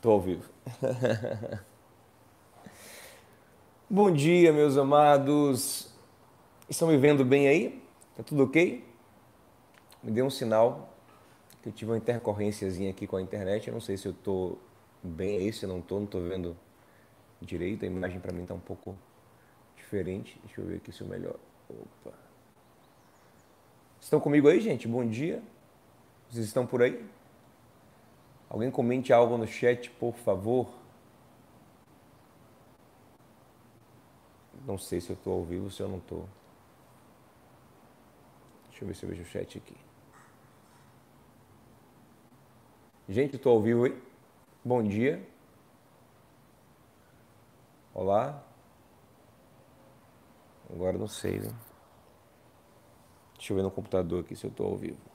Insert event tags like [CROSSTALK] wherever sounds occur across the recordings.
Tô ao vivo. [LAUGHS] Bom dia, meus amados. Estão me vendo bem aí? Tá tudo ok? Me dê um sinal que eu tive uma intercorrênciazinha aqui com a internet. Eu não sei se eu tô bem aí, se eu não tô, não tô vendo direito. A imagem para mim tá um pouco diferente. Deixa eu ver aqui se eu melhor. Opa. Estão comigo aí, gente? Bom dia. Vocês estão por aí? Alguém comente algo no chat, por favor. Não sei se eu estou ao vivo ou se eu não estou. Deixa eu ver se eu vejo o chat aqui. Gente, estou ao vivo aí. Bom dia. Olá. Agora não sei, né? Deixa eu ver no computador aqui se eu estou ao vivo.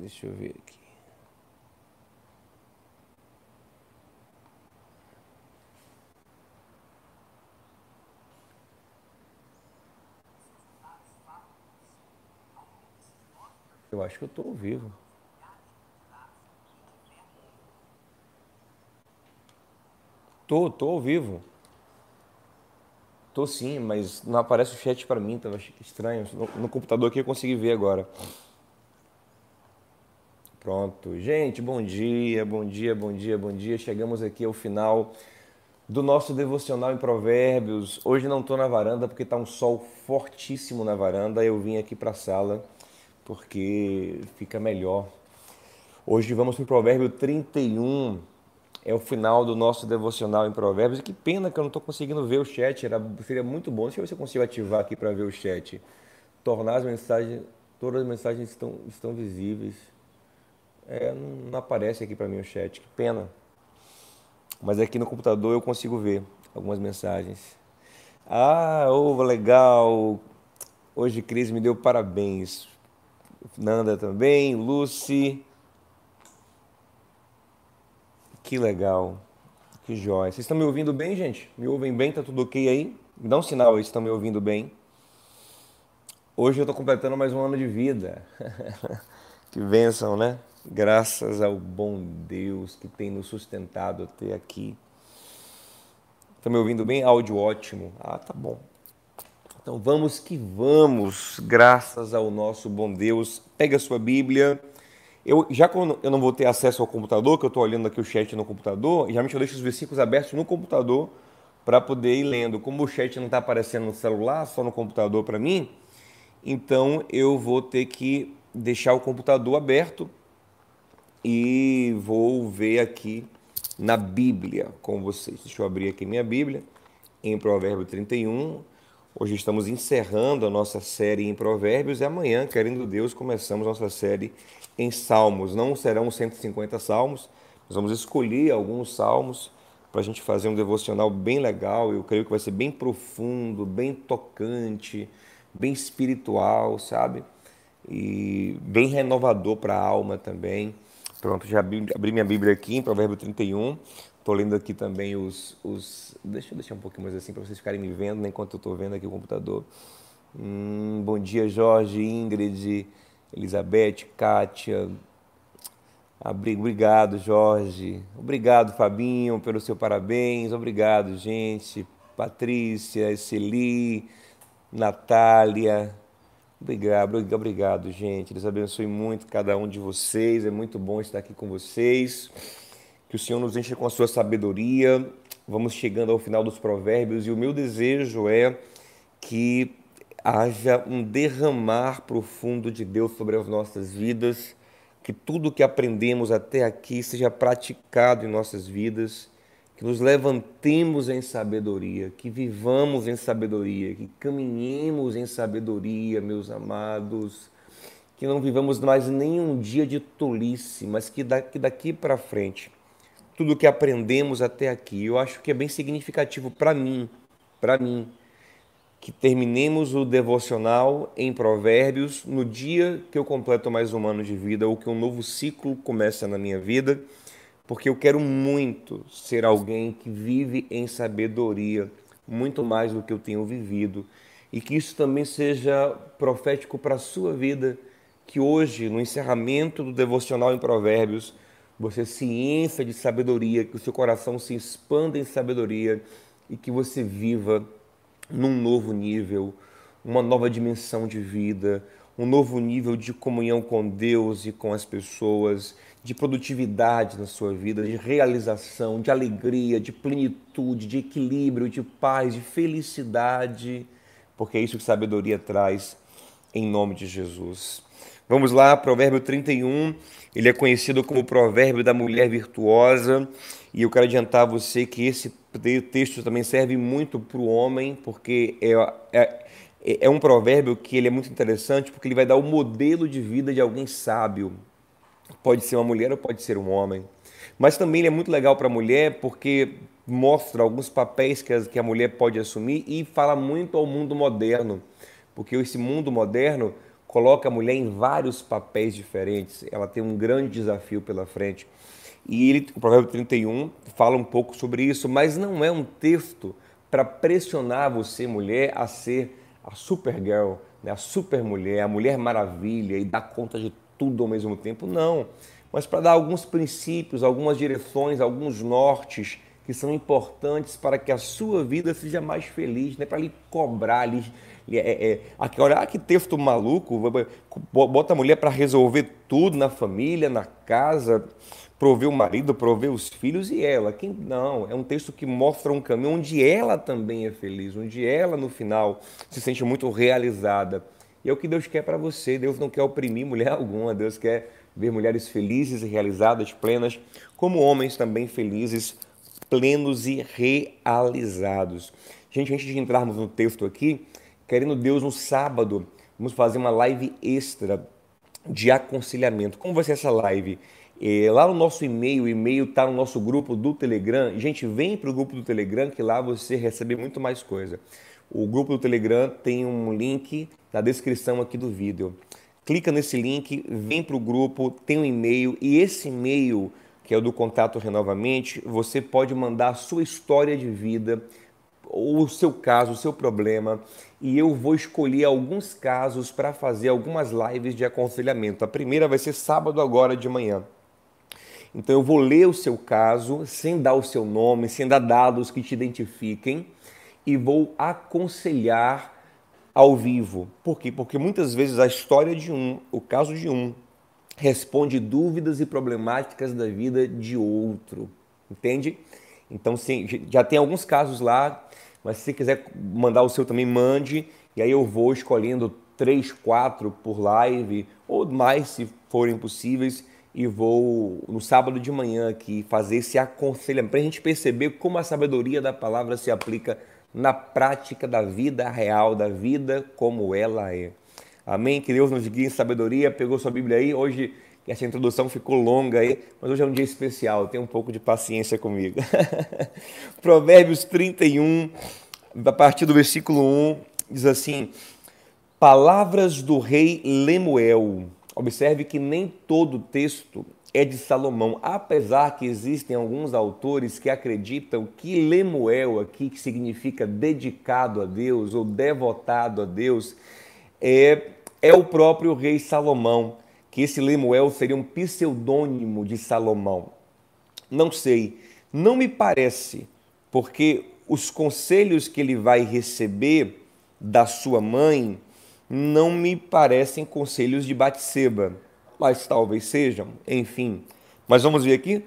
Deixa eu ver aqui. Eu acho que eu estou ao vivo. Tô, tô ao vivo. Tô sim, mas não aparece o chat para mim, achei estranho. No, no computador aqui eu consegui ver agora. Pronto. Gente, bom dia, bom dia, bom dia, bom dia. Chegamos aqui ao final do nosso devocional em Provérbios. Hoje não estou na varanda porque está um sol fortíssimo na varanda. Eu vim aqui para a sala porque fica melhor. Hoje vamos para o Provérbio 31. É o final do nosso devocional em Provérbios. E que pena que eu não estou conseguindo ver o chat. Era, seria muito bom. Deixa eu ver se eu consigo ativar aqui para ver o chat. Tornar as mensagens, todas as mensagens estão, estão visíveis. É, não, aparece aqui para mim o chat, que pena. Mas aqui no computador eu consigo ver algumas mensagens. Ah, oh, legal. Hoje Cris me deu parabéns. Nanda também, Lucy. Que legal. Que jóia. Vocês estão me ouvindo bem, gente? Me ouvem bem? Tá tudo ok aí? Me dá um sinal aí se estão me ouvindo bem. Hoje eu estou completando mais um ano de vida. [LAUGHS] que bênção, né? Graças ao bom Deus que tem nos sustentado até aqui. Estão me ouvindo bem? Áudio ótimo. Ah, tá bom. Então vamos que vamos, graças ao nosso bom Deus. Pega a sua Bíblia. Eu, já que eu não vou ter acesso ao computador, que eu estou olhando aqui o chat no computador, geralmente eu deixo os versículos abertos no computador para poder ir lendo. Como o chat não está aparecendo no celular, só no computador para mim, então eu vou ter que deixar o computador aberto e vou ver aqui na Bíblia com vocês. Deixa eu abrir aqui minha Bíblia em Provérbio 31. Hoje estamos encerrando a nossa série em Provérbios e amanhã, querendo Deus, começamos nossa série em Salmos. Não serão 150 salmos, nós vamos escolher alguns salmos para a gente fazer um devocional bem legal. Eu creio que vai ser bem profundo, bem tocante, bem espiritual, sabe? E bem renovador para a alma também. Pronto, já abri, abri minha Bíblia aqui em Provérbio 31. Estou lendo aqui também os, os. Deixa eu deixar um pouquinho mais assim para vocês ficarem me vendo né, enquanto eu estou vendo aqui o computador. Hum, bom dia, Jorge, Ingrid, Elizabeth, Kátia. Obrigado, Jorge. Obrigado, Fabinho, pelo seu parabéns. Obrigado, gente. Patrícia, Celi, Natália, Obrigado, obrigado, gente. Deus abençoe muito cada um de vocês. É muito bom estar aqui com vocês. Que o Senhor nos encha com a sua sabedoria. Vamos chegando ao final dos provérbios e o meu desejo é que haja um derramar profundo de Deus sobre as nossas vidas, que tudo que aprendemos até aqui seja praticado em nossas vidas que nos levantemos em sabedoria, que vivamos em sabedoria, que caminhemos em sabedoria, meus amados, que não vivamos mais nenhum dia de tolice, mas que daqui, para frente, tudo que aprendemos até aqui, eu acho que é bem significativo para mim, para mim, que terminemos o devocional em Provérbios no dia que eu completo mais um ano de vida ou que um novo ciclo começa na minha vida porque eu quero muito ser alguém que vive em sabedoria, muito mais do que eu tenho vivido, e que isso também seja profético para a sua vida, que hoje, no encerramento do devocional em Provérbios, você se encha de sabedoria, que o seu coração se expanda em sabedoria e que você viva num novo nível, uma nova dimensão de vida, um novo nível de comunhão com Deus e com as pessoas, de produtividade na sua vida, de realização, de alegria, de plenitude, de equilíbrio, de paz, de felicidade, porque é isso que sabedoria traz em nome de Jesus. Vamos lá, Provérbio 31, ele é conhecido como o provérbio da mulher virtuosa, e eu quero adiantar a você que esse texto também serve muito para o homem, porque é, é é, um provérbio que ele é muito interessante porque ele vai dar o modelo de vida de alguém sábio. Pode ser uma mulher ou pode ser um homem. Mas também ele é muito legal para a mulher porque mostra alguns papéis que a, que a mulher pode assumir e fala muito ao mundo moderno. Porque esse mundo moderno coloca a mulher em vários papéis diferentes. Ela tem um grande desafio pela frente. E ele, o Provérbio 31 fala um pouco sobre isso, mas não é um texto para pressionar você, mulher, a ser a Supergirl, né, a super mulher, a Mulher Maravilha e dar conta de tudo ao mesmo tempo. Não. Mas para dar alguns princípios, algumas direções, alguns nortes que são importantes para que a sua vida seja mais feliz, né? para lhe cobrar, lhe, é, é, olha, ah, que texto maluco, bota a mulher para resolver tudo na família, na casa, prover o marido, prover os filhos e ela. Quem não, é um texto que mostra um caminho onde ela também é feliz, onde ela no final se sente muito realizada. E é o que Deus quer para você. Deus não quer oprimir mulher [LAUGHS] alguma. Deus quer ver mulheres felizes e realizadas, plenas, como homens também felizes, plenos e realizados. Gente, antes de entrarmos no texto aqui, querendo Deus no sábado, vamos fazer uma live extra de aconselhamento. Como vai ser essa live? É, lá no nosso e-mail, o e-mail está no nosso grupo do Telegram. Gente, vem para o grupo do Telegram que lá você recebe muito mais coisa. O grupo do Telegram tem um link na descrição aqui do vídeo. Clica nesse link, vem para o grupo, tem um e-mail e esse e-mail, que é o do Contato Renovamente, você pode mandar a sua história de vida, ou o seu caso, o seu problema, e eu vou escolher alguns casos para fazer algumas lives de aconselhamento. A primeira vai ser sábado agora de manhã. Então eu vou ler o seu caso sem dar o seu nome, sem dar dados que te identifiquem e vou aconselhar ao vivo. Por quê? Porque muitas vezes a história de um, o caso de um, responde dúvidas e problemáticas da vida de outro. Entende? Então, sim, já tem alguns casos lá, mas se quiser mandar o seu também, mande. E aí eu vou escolhendo três, quatro por live, ou mais se forem possíveis e vou no sábado de manhã aqui fazer esse aconselhamento para a gente perceber como a sabedoria da palavra se aplica na prática da vida real, da vida como ela é. Amém? Que Deus nos guie em sabedoria. Pegou sua Bíblia aí? Hoje, essa introdução ficou longa aí, mas hoje é um dia especial. Tenha um pouco de paciência comigo. [LAUGHS] Provérbios 31, a partir do versículo 1, diz assim: Palavras do rei Lemuel Observe que nem todo texto é de Salomão, apesar que existem alguns autores que acreditam que Lemuel aqui, que significa dedicado a Deus ou devotado a Deus, é, é o próprio rei Salomão, que esse Lemuel seria um pseudônimo de Salomão. Não sei, não me parece, porque os conselhos que ele vai receber da sua mãe não me parecem conselhos de Batseba, mas talvez sejam, enfim. Mas vamos ver aqui.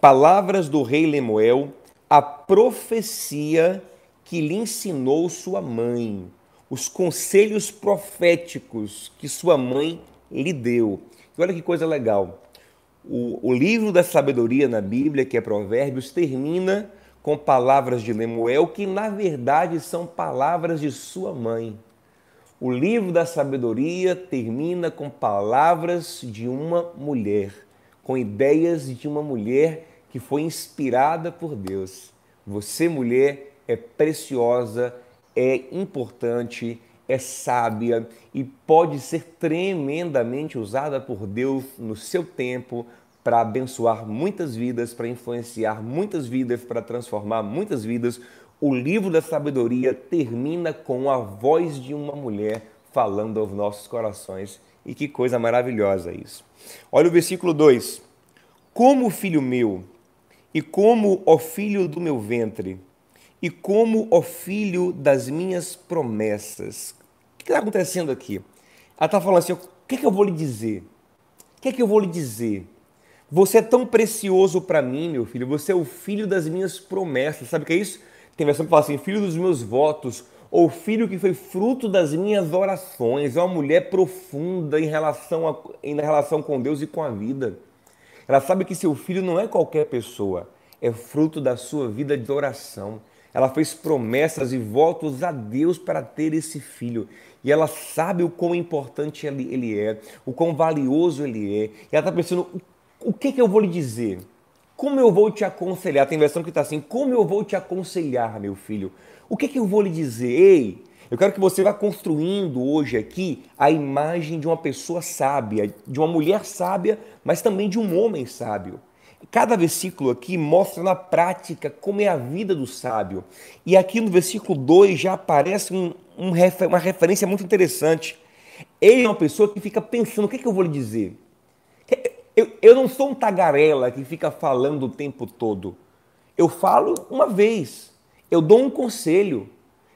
Palavras do rei Lemuel, a profecia que lhe ensinou sua mãe, os conselhos proféticos que sua mãe lhe deu. E olha que coisa legal. O, o livro da sabedoria na Bíblia, que é Provérbios, termina com palavras de Lemuel, que na verdade são palavras de sua mãe. O livro da sabedoria termina com palavras de uma mulher, com ideias de uma mulher que foi inspirada por Deus. Você, mulher, é preciosa, é importante, é sábia e pode ser tremendamente usada por Deus no seu tempo para abençoar muitas vidas, para influenciar muitas vidas, para transformar muitas vidas. O livro da sabedoria termina com a voz de uma mulher falando aos nossos corações. E que coisa maravilhosa isso. Olha o versículo 2. Como filho meu, e como o filho do meu ventre, e como o filho das minhas promessas. O que está acontecendo aqui? Ela está falando assim: o que, é que eu vou lhe dizer? O que é que eu vou lhe dizer? Você é tão precioso para mim, meu filho. Você é o filho das minhas promessas. Sabe o que é isso? Tem versão que fala assim: filho dos meus votos, ou filho que foi fruto das minhas orações. É uma mulher profunda em relação, a, em relação com Deus e com a vida. Ela sabe que seu filho não é qualquer pessoa, é fruto da sua vida de oração. Ela fez promessas e votos a Deus para ter esse filho. E ela sabe o quão importante ele, ele é, o quão valioso ele é. E ela está pensando: o que, que eu vou lhe dizer? Como eu vou te aconselhar? Tem versão que está assim: como eu vou te aconselhar, meu filho? O que, que eu vou lhe dizer? Ei, eu quero que você vá construindo hoje aqui a imagem de uma pessoa sábia, de uma mulher sábia, mas também de um homem sábio. Cada versículo aqui mostra na prática como é a vida do sábio. E aqui no versículo 2 já aparece um, um, uma referência muito interessante. Ele é uma pessoa que fica pensando: o que, é que eu vou lhe dizer? Eu, eu não sou um tagarela que fica falando o tempo todo. Eu falo uma vez, eu dou um conselho,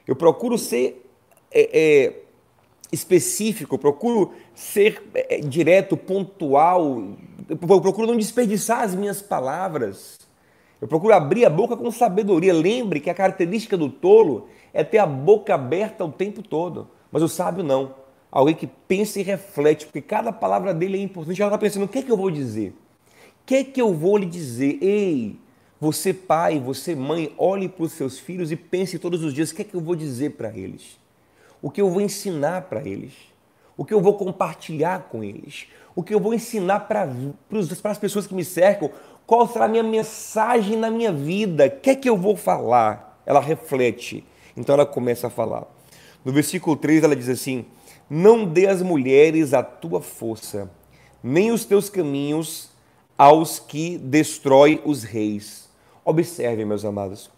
eu procuro ser é, é, específico, procuro ser é, direto, pontual, eu procuro não desperdiçar as minhas palavras. Eu procuro abrir a boca com sabedoria. Lembre que a característica do tolo é ter a boca aberta o tempo todo, mas o sábio não alguém que pensa e reflete, porque cada palavra dele é importante. Ela está pensando: o que é que eu vou dizer? O que é que eu vou lhe dizer? Ei, você pai, você mãe, olhe para os seus filhos e pense todos os dias: o que é que eu vou dizer para eles? O que eu vou ensinar para eles? O que eu vou compartilhar com eles? O que eu vou ensinar para, para as pessoas que me cercam? Qual será a minha mensagem na minha vida? O que é que eu vou falar? Ela reflete. Então ela começa a falar. No versículo 3 ela diz assim: não dê às mulheres a tua força, nem os teus caminhos aos que destrói os reis. Observe, meus amados,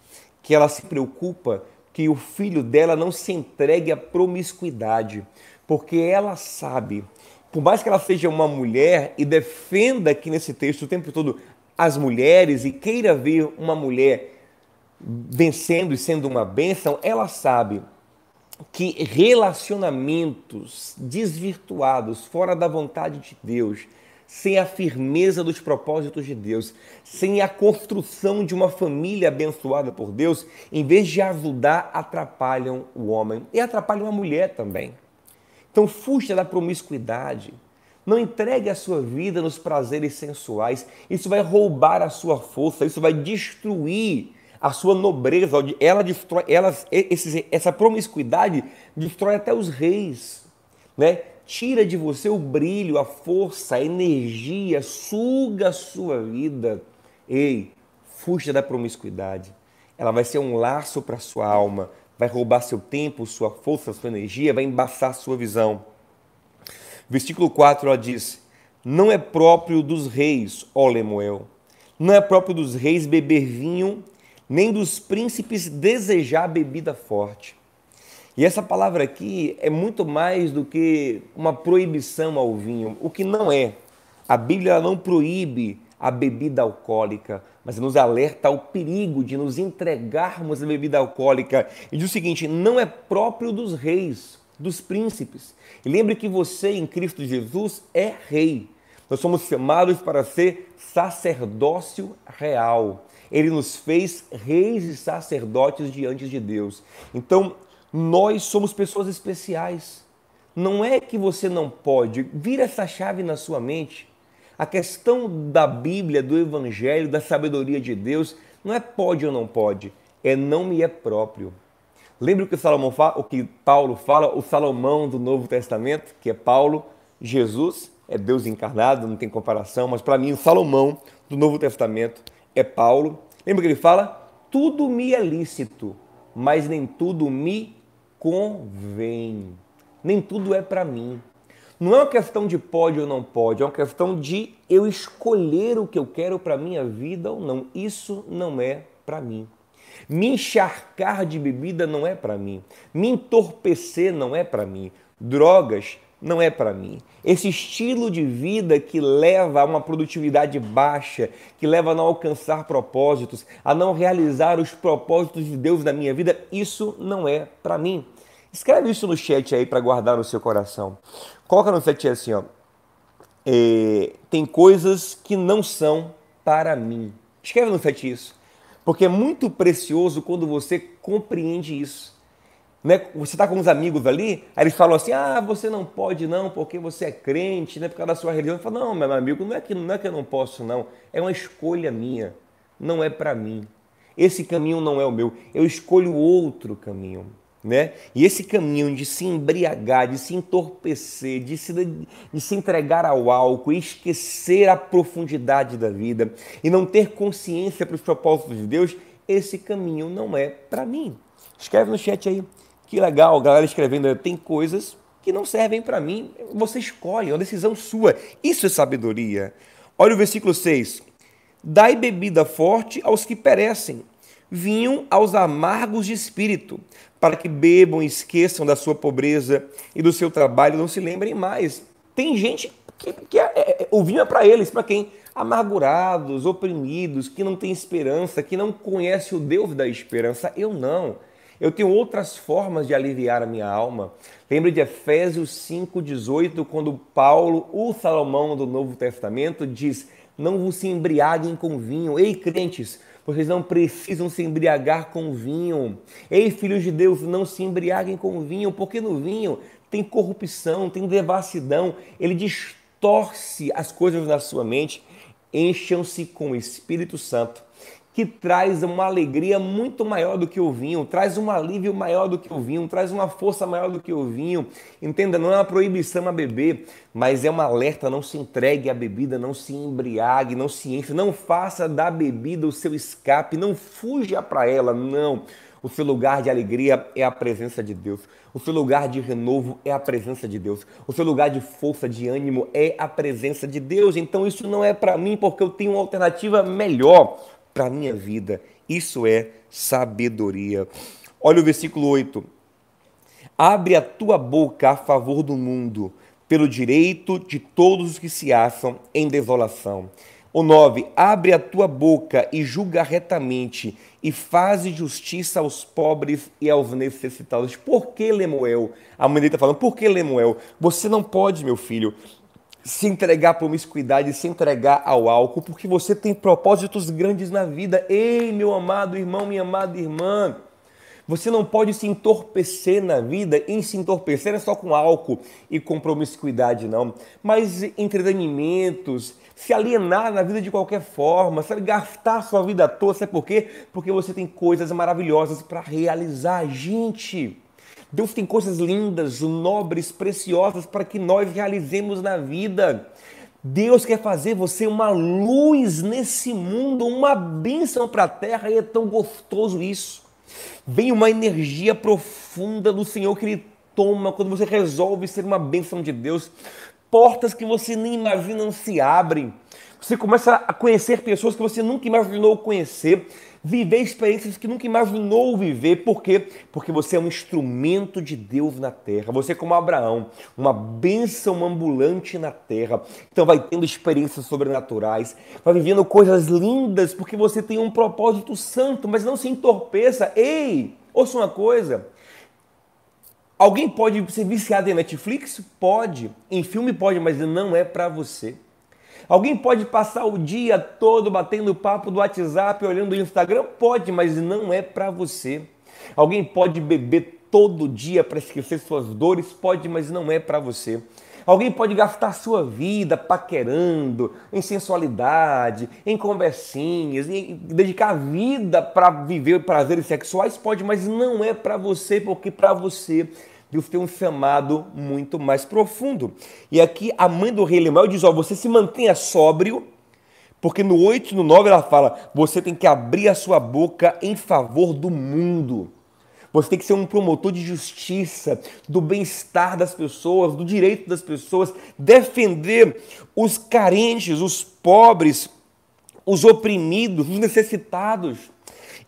que ela se preocupa que o filho dela não se entregue à promiscuidade, porque ela sabe, por mais que ela seja uma mulher e defenda aqui nesse texto o tempo todo as mulheres e queira ver uma mulher vencendo e sendo uma bênção, ela sabe que relacionamentos desvirtuados, fora da vontade de Deus, sem a firmeza dos propósitos de Deus, sem a construção de uma família abençoada por Deus, em vez de ajudar, atrapalham o homem e atrapalham a mulher também. Então, fuja da promiscuidade. Não entregue a sua vida nos prazeres sensuais. Isso vai roubar a sua força, isso vai destruir a sua nobreza, ela destrói, ela, essa promiscuidade destrói até os reis, né? Tira de você o brilho, a força, a energia, suga a sua vida. Ei, fuja da promiscuidade. Ela vai ser um laço para sua alma, vai roubar seu tempo, sua força, sua energia, vai embaçar sua visão. Versículo 4 ela diz: Não é próprio dos reis, ó Lemuel, não é próprio dos reis beber vinho nem dos príncipes desejar bebida forte. E essa palavra aqui é muito mais do que uma proibição ao vinho, o que não é. A Bíblia não proíbe a bebida alcoólica, mas nos alerta ao perigo de nos entregarmos à bebida alcoólica. E diz o seguinte: não é próprio dos reis, dos príncipes. E lembre que você em Cristo Jesus é rei. Nós somos chamados para ser sacerdócio real. Ele nos fez reis e sacerdotes diante de Deus. Então, nós somos pessoas especiais. Não é que você não pode. Vira essa chave na sua mente. A questão da Bíblia, do Evangelho, da sabedoria de Deus, não é pode ou não pode, é não me é próprio. Lembra o que, Salomão fala, o que Paulo fala, o Salomão do Novo Testamento, que é Paulo, Jesus, é Deus encarnado, não tem comparação, mas para mim o Salomão do Novo Testamento é Paulo. Lembra que ele fala? Tudo me é lícito, mas nem tudo me convém. Nem tudo é para mim. Não é uma questão de pode ou não pode, é uma questão de eu escolher o que eu quero para minha vida ou não. Isso não é para mim. Me encharcar de bebida não é para mim. Me entorpecer não é para mim. Drogas não é para mim. Esse estilo de vida que leva a uma produtividade baixa, que leva a não alcançar propósitos, a não realizar os propósitos de Deus na minha vida, isso não é para mim. Escreve isso no chat aí para guardar no seu coração. Coloca no chat assim, ó. É, tem coisas que não são para mim. Escreve no chat isso. Porque é muito precioso quando você compreende isso. Né? Você está com uns amigos ali, aí eles falam assim: ah, você não pode não, porque você é crente, né? por causa da sua religião. Eu falo, não, meu amigo, não é, que, não é que eu não posso, não. É uma escolha minha. Não é para mim. Esse caminho não é o meu. Eu escolho outro caminho né? E esse caminho de se embriagar, de se entorpecer, de se, de se entregar ao álcool, esquecer a profundidade da vida e não ter consciência para os propósitos de Deus, esse caminho não é para mim. Escreve no chat aí. Que legal, galera escrevendo. Tem coisas que não servem para mim. Você escolhe, é uma decisão sua. Isso é sabedoria. Olha o versículo 6. Dai bebida forte aos que perecem, vinho aos amargos de espírito, para que bebam e esqueçam da sua pobreza e do seu trabalho, não se lembrem mais. Tem gente que, que é, é, o vinho é para eles, para quem? Amargurados, oprimidos, que não tem esperança, que não conhece o Deus da esperança. Eu não. Eu tenho outras formas de aliviar a minha alma. Lembre de Efésios 5,18, quando Paulo, o Salomão do Novo Testamento, diz: Não vos se embriaguem com vinho. Ei, crentes, vocês não precisam se embriagar com vinho. Ei, filhos de Deus, não se embriaguem com vinho, porque no vinho tem corrupção, tem devassidão, ele distorce as coisas na sua mente. Encham-se com o Espírito Santo que traz uma alegria muito maior do que o vinho, traz um alívio maior do que o vinho, traz uma força maior do que o vinho. Entenda, não é uma proibição a beber, mas é uma alerta: não se entregue à bebida, não se embriague, não se enche, não faça da bebida o seu escape, não fuja para ela, não. O seu lugar de alegria é a presença de Deus. O seu lugar de renovo é a presença de Deus. O seu lugar de força, de ânimo é a presença de Deus. Então isso não é para mim porque eu tenho uma alternativa melhor para a minha vida. Isso é sabedoria. Olha o versículo 8. Abre a tua boca a favor do mundo, pelo direito de todos os que se acham em desolação. O 9. Abre a tua boca e julga retamente, e faze justiça aos pobres e aos necessitados. Por que, Lemuel? A mãe dele está falando, por que, Lemuel? Você não pode, meu filho, se entregar à promiscuidade, se entregar ao álcool, porque você tem propósitos grandes na vida. Ei, meu amado irmão, minha amada irmã, você não pode se entorpecer na vida, em se entorpecer é só com álcool e com promiscuidade, não. Mas entretenimentos, se alienar na vida de qualquer forma, sabe, gastar sua vida à toa, sabe por quê? Porque você tem coisas maravilhosas para realizar. Gente, Deus tem coisas lindas, nobres, preciosas para que nós realizemos na vida. Deus quer fazer você uma luz nesse mundo, uma bênção para a terra e é tão gostoso isso. Vem uma energia profunda do Senhor que Ele toma quando você resolve ser uma bênção de Deus. Portas que você nem imagina se abrem. Você começa a conhecer pessoas que você nunca imaginou conhecer viver experiências que nunca imaginou viver. Por quê? Porque você é um instrumento de Deus na terra. Você é como Abraão, uma bênção ambulante na terra. Então vai tendo experiências sobrenaturais, vai vivendo coisas lindas, porque você tem um propósito santo, mas não se entorpeça. Ei, ouça uma coisa. Alguém pode ser viciado em Netflix? Pode. Em filme pode, mas não é para você. Alguém pode passar o dia todo batendo papo do WhatsApp, olhando o Instagram? Pode, mas não é para você. Alguém pode beber todo dia para esquecer suas dores? Pode, mas não é para você. Alguém pode gastar sua vida paquerando, em sensualidade, em conversinhas, em dedicar a vida para viver prazeres sexuais? Pode, mas não é para você, porque para você Deus tem um chamado muito mais profundo. E aqui a mãe do rei Lemuel diz: Ó, você se mantenha sóbrio, porque no 8 e no 9 ela fala: você tem que abrir a sua boca em favor do mundo. Você tem que ser um promotor de justiça, do bem-estar das pessoas, do direito das pessoas, defender os carentes, os pobres, os oprimidos, os necessitados.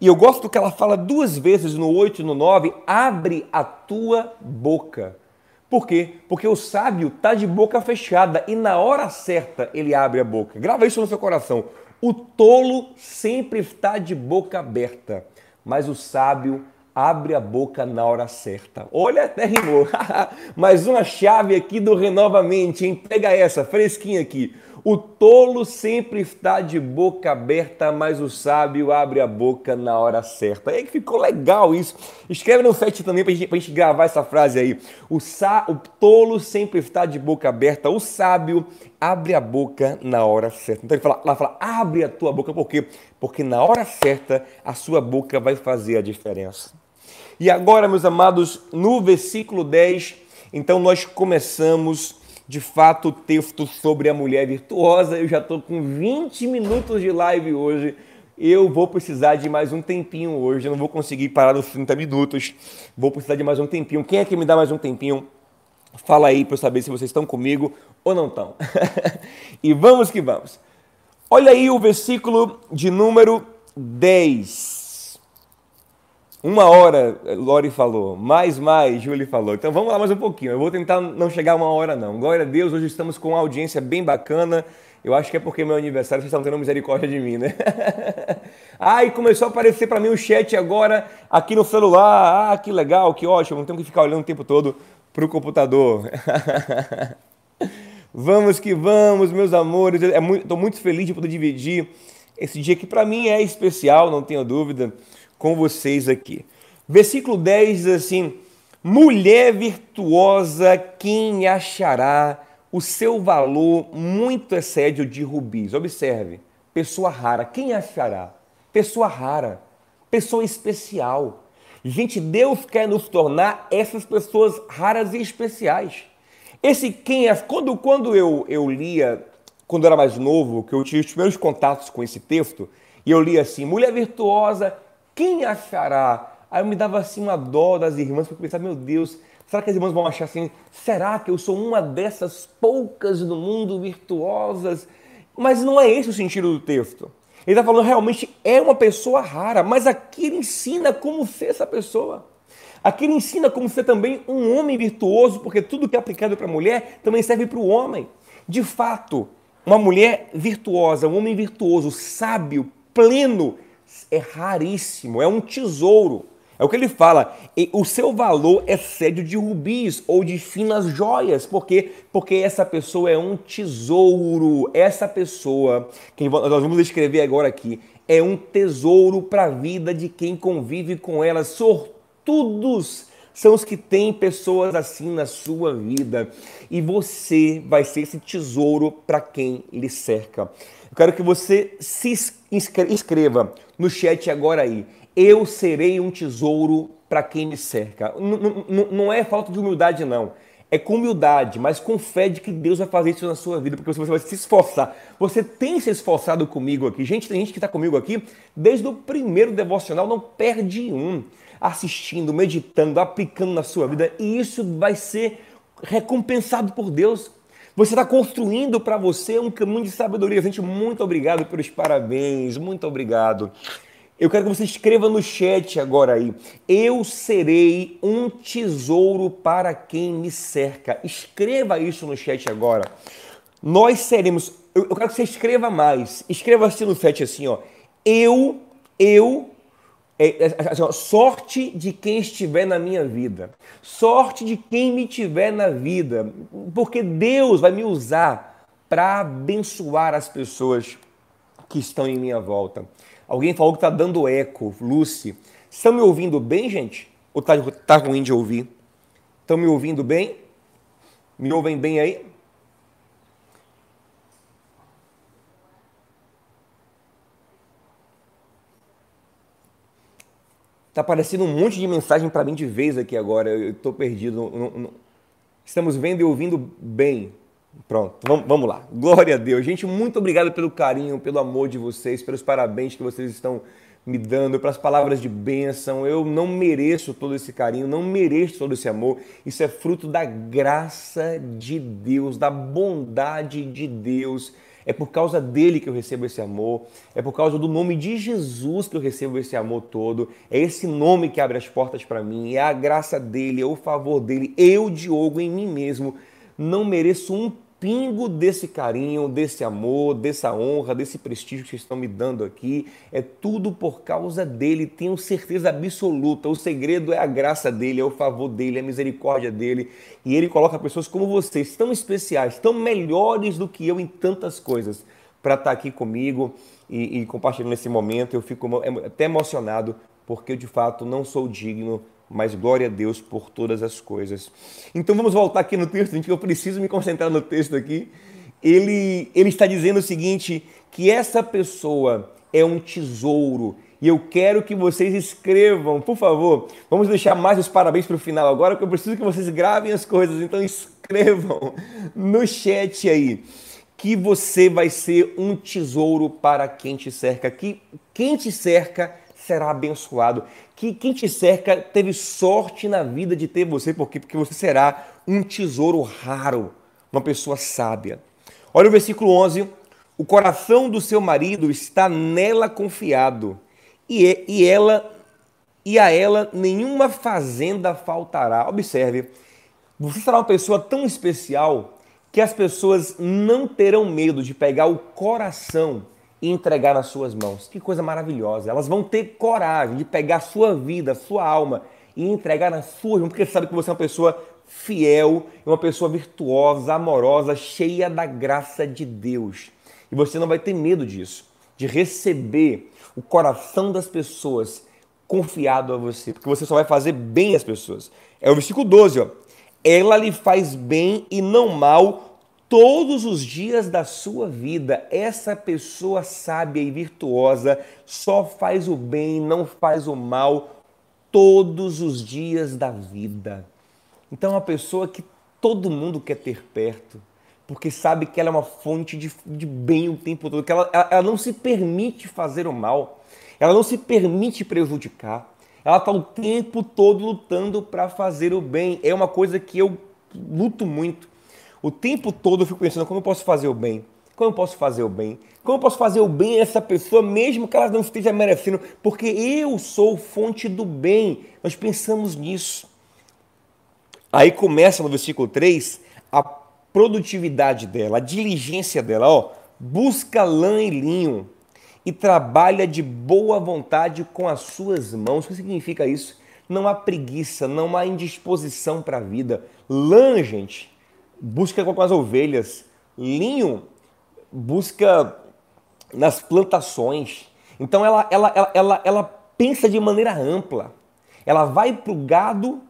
E eu gosto que ela fala duas vezes no 8 e no 9: abre a tua boca. Por quê? Porque o sábio está de boca fechada e na hora certa ele abre a boca. Grava isso no seu coração. O tolo sempre está de boca aberta, mas o sábio abre a boca na hora certa. Olha, até rimou. [LAUGHS] Mais uma chave aqui do Renovamente, hein? Pega essa, fresquinha aqui. O tolo sempre está de boca aberta, mas o sábio abre a boca na hora certa. É que ficou legal isso. Escreve no chat também para gente, a gente gravar essa frase aí. O, sa, o tolo sempre está de boca aberta, o sábio abre a boca na hora certa. Então ele fala, ela fala, abre a tua boca, por quê? Porque na hora certa a sua boca vai fazer a diferença. E agora, meus amados, no versículo 10, então nós começamos de fato o texto sobre a mulher virtuosa. Eu já estou com 20 minutos de live hoje. Eu vou precisar de mais um tempinho hoje. Eu não vou conseguir parar nos 30 minutos. Vou precisar de mais um tempinho. Quem é que me dá mais um tempinho? Fala aí para eu saber se vocês estão comigo ou não estão. [LAUGHS] e vamos que vamos. Olha aí o versículo de número 10. Uma hora, Lori falou. Mais, mais, Julie falou. Então vamos lá mais um pouquinho. Eu vou tentar não chegar a uma hora, não. Glória a Deus, hoje estamos com uma audiência bem bacana. Eu acho que é porque é meu aniversário, vocês estão tendo misericórdia de mim, né? [LAUGHS] ah, e começou a aparecer para mim o chat agora aqui no celular. Ah, que legal, que ótimo. Não tenho que ficar olhando o tempo todo para o computador. [LAUGHS] vamos que vamos, meus amores. Estou é muito, muito feliz de poder dividir esse dia que para mim é especial, não tenho dúvida com vocês aqui. Versículo 10 diz assim: Mulher virtuosa, quem achará? O seu valor muito excede o de rubis. Observe, pessoa rara. Quem achará? Pessoa rara, pessoa especial. Gente, Deus quer nos tornar essas pessoas raras e especiais. Esse quem é, quando, quando eu, eu lia, quando era mais novo, que eu tive os primeiros contatos com esse texto, e eu li assim: mulher virtuosa, quem achará? Aí eu me dava assim uma dó das irmãs, porque eu pensava, meu Deus, será que as irmãs vão achar assim? Será que eu sou uma dessas poucas no mundo virtuosas? Mas não é esse o sentido do texto. Ele está falando realmente é uma pessoa rara, mas aqui ele ensina como ser essa pessoa. Aqui ele ensina como ser também um homem virtuoso, porque tudo que é aplicado para a mulher também serve para o homem. De fato, uma mulher virtuosa, um homem virtuoso, sábio, pleno, é raríssimo, é um tesouro. É o que ele fala. O seu valor é sédio de rubis ou de finas joias. Por quê? Porque essa pessoa é um tesouro. Essa pessoa, que nós vamos escrever agora aqui, é um tesouro para a vida de quem convive com ela. Sortudos são os que têm pessoas assim na sua vida. E você vai ser esse tesouro para quem lhe cerca. Eu quero que você se inscreva no chat agora aí. Eu serei um tesouro para quem me cerca. Não é falta de humildade, não. É com humildade, mas com fé de que Deus vai fazer isso na sua vida, porque você vai se esforçar. Você tem se esforçado comigo aqui. Gente, tem gente que está comigo aqui desde o primeiro devocional, não perde um. Assistindo, meditando, aplicando na sua vida. E isso vai ser recompensado por Deus. Você está construindo para você um caminho de sabedoria. Gente, muito obrigado pelos parabéns, muito obrigado. Eu quero que você escreva no chat agora aí. Eu serei um tesouro para quem me cerca. Escreva isso no chat agora. Nós seremos. Eu quero que você escreva mais. Escreva assim no chat assim, ó. Eu, eu assim, ó, sorte de quem estiver na minha vida, sorte de quem me tiver na vida, porque Deus vai me usar para abençoar as pessoas que estão em minha volta. Alguém falou que está dando eco, Lucy. Estão me ouvindo bem, gente? Ou está tá ruim de ouvir? Estão me ouvindo bem? Me ouvem bem aí? Tá aparecendo um monte de mensagem para mim de vez aqui agora. Eu estou perdido. Não, não... Estamos vendo e ouvindo bem. Pronto, vamos, vamos lá. Glória a Deus. Gente, muito obrigado pelo carinho, pelo amor de vocês, pelos parabéns que vocês estão me dando, pelas palavras de bênção. Eu não mereço todo esse carinho, não mereço todo esse amor. Isso é fruto da graça de Deus, da bondade de Deus. É por causa dele que eu recebo esse amor. É por causa do nome de Jesus que eu recebo esse amor todo. É esse nome que abre as portas para mim. É a graça dele, é o favor dele. Eu, Diogo, em mim mesmo, não mereço um pingo desse carinho, desse amor, dessa honra, desse prestígio que estão me dando aqui. É tudo por causa dele, tenho certeza absoluta. O segredo é a graça dele, é o favor dele, é a misericórdia dele. E ele coloca pessoas como vocês, tão especiais, tão melhores do que eu em tantas coisas, para estar tá aqui comigo e, e compartilhando esse momento. Eu fico até emocionado, porque eu de fato não sou digno mas glória a Deus por todas as coisas. Então vamos voltar aqui no texto, gente, eu preciso me concentrar no texto aqui. Ele, ele está dizendo o seguinte: que essa pessoa é um tesouro. E eu quero que vocês escrevam, por favor. Vamos deixar mais os parabéns para o final agora, porque eu preciso que vocês gravem as coisas. Então escrevam no chat aí que você vai ser um tesouro para quem te cerca. Que quem te cerca será abençoado que quem te cerca teve sorte na vida de ter você, porque porque você será um tesouro raro, uma pessoa sábia. Olha o versículo 11. O coração do seu marido está nela confiado, e, e ela e a ela nenhuma fazenda faltará. Observe, você será uma pessoa tão especial que as pessoas não terão medo de pegar o coração e entregar nas suas mãos. Que coisa maravilhosa. Elas vão ter coragem de pegar a sua vida, a sua alma e entregar nas suas mãos, porque sabe que você é uma pessoa fiel, uma pessoa virtuosa, amorosa, cheia da graça de Deus. E você não vai ter medo disso, de receber o coração das pessoas confiado a você, porque você só vai fazer bem às pessoas. É o versículo 12, ó. Ela lhe faz bem e não mal todos os dias da sua vida. Essa pessoa sábia e virtuosa só faz o bem, não faz o mal todos os dias da vida. Então, é uma pessoa que todo mundo quer ter perto, porque sabe que ela é uma fonte de, de bem o tempo todo, que ela, ela, ela não se permite fazer o mal, ela não se permite prejudicar. Ela está o tempo todo lutando para fazer o bem. É uma coisa que eu luto muito o tempo todo eu fico pensando como eu posso fazer o bem. Como eu posso fazer o bem? Como eu posso fazer o bem a essa pessoa, mesmo que ela não esteja merecendo? Porque eu sou fonte do bem. Nós pensamos nisso. Aí começa no versículo 3 a produtividade dela, a diligência dela. Ó, busca lã e linho e trabalha de boa vontade com as suas mãos. O que significa isso? Não há preguiça, não há indisposição para a vida. Lã, gente, busca com as ovelhas. Linho busca nas plantações. Então ela, ela, ela, ela, ela pensa de maneira ampla. Ela vai para o gado,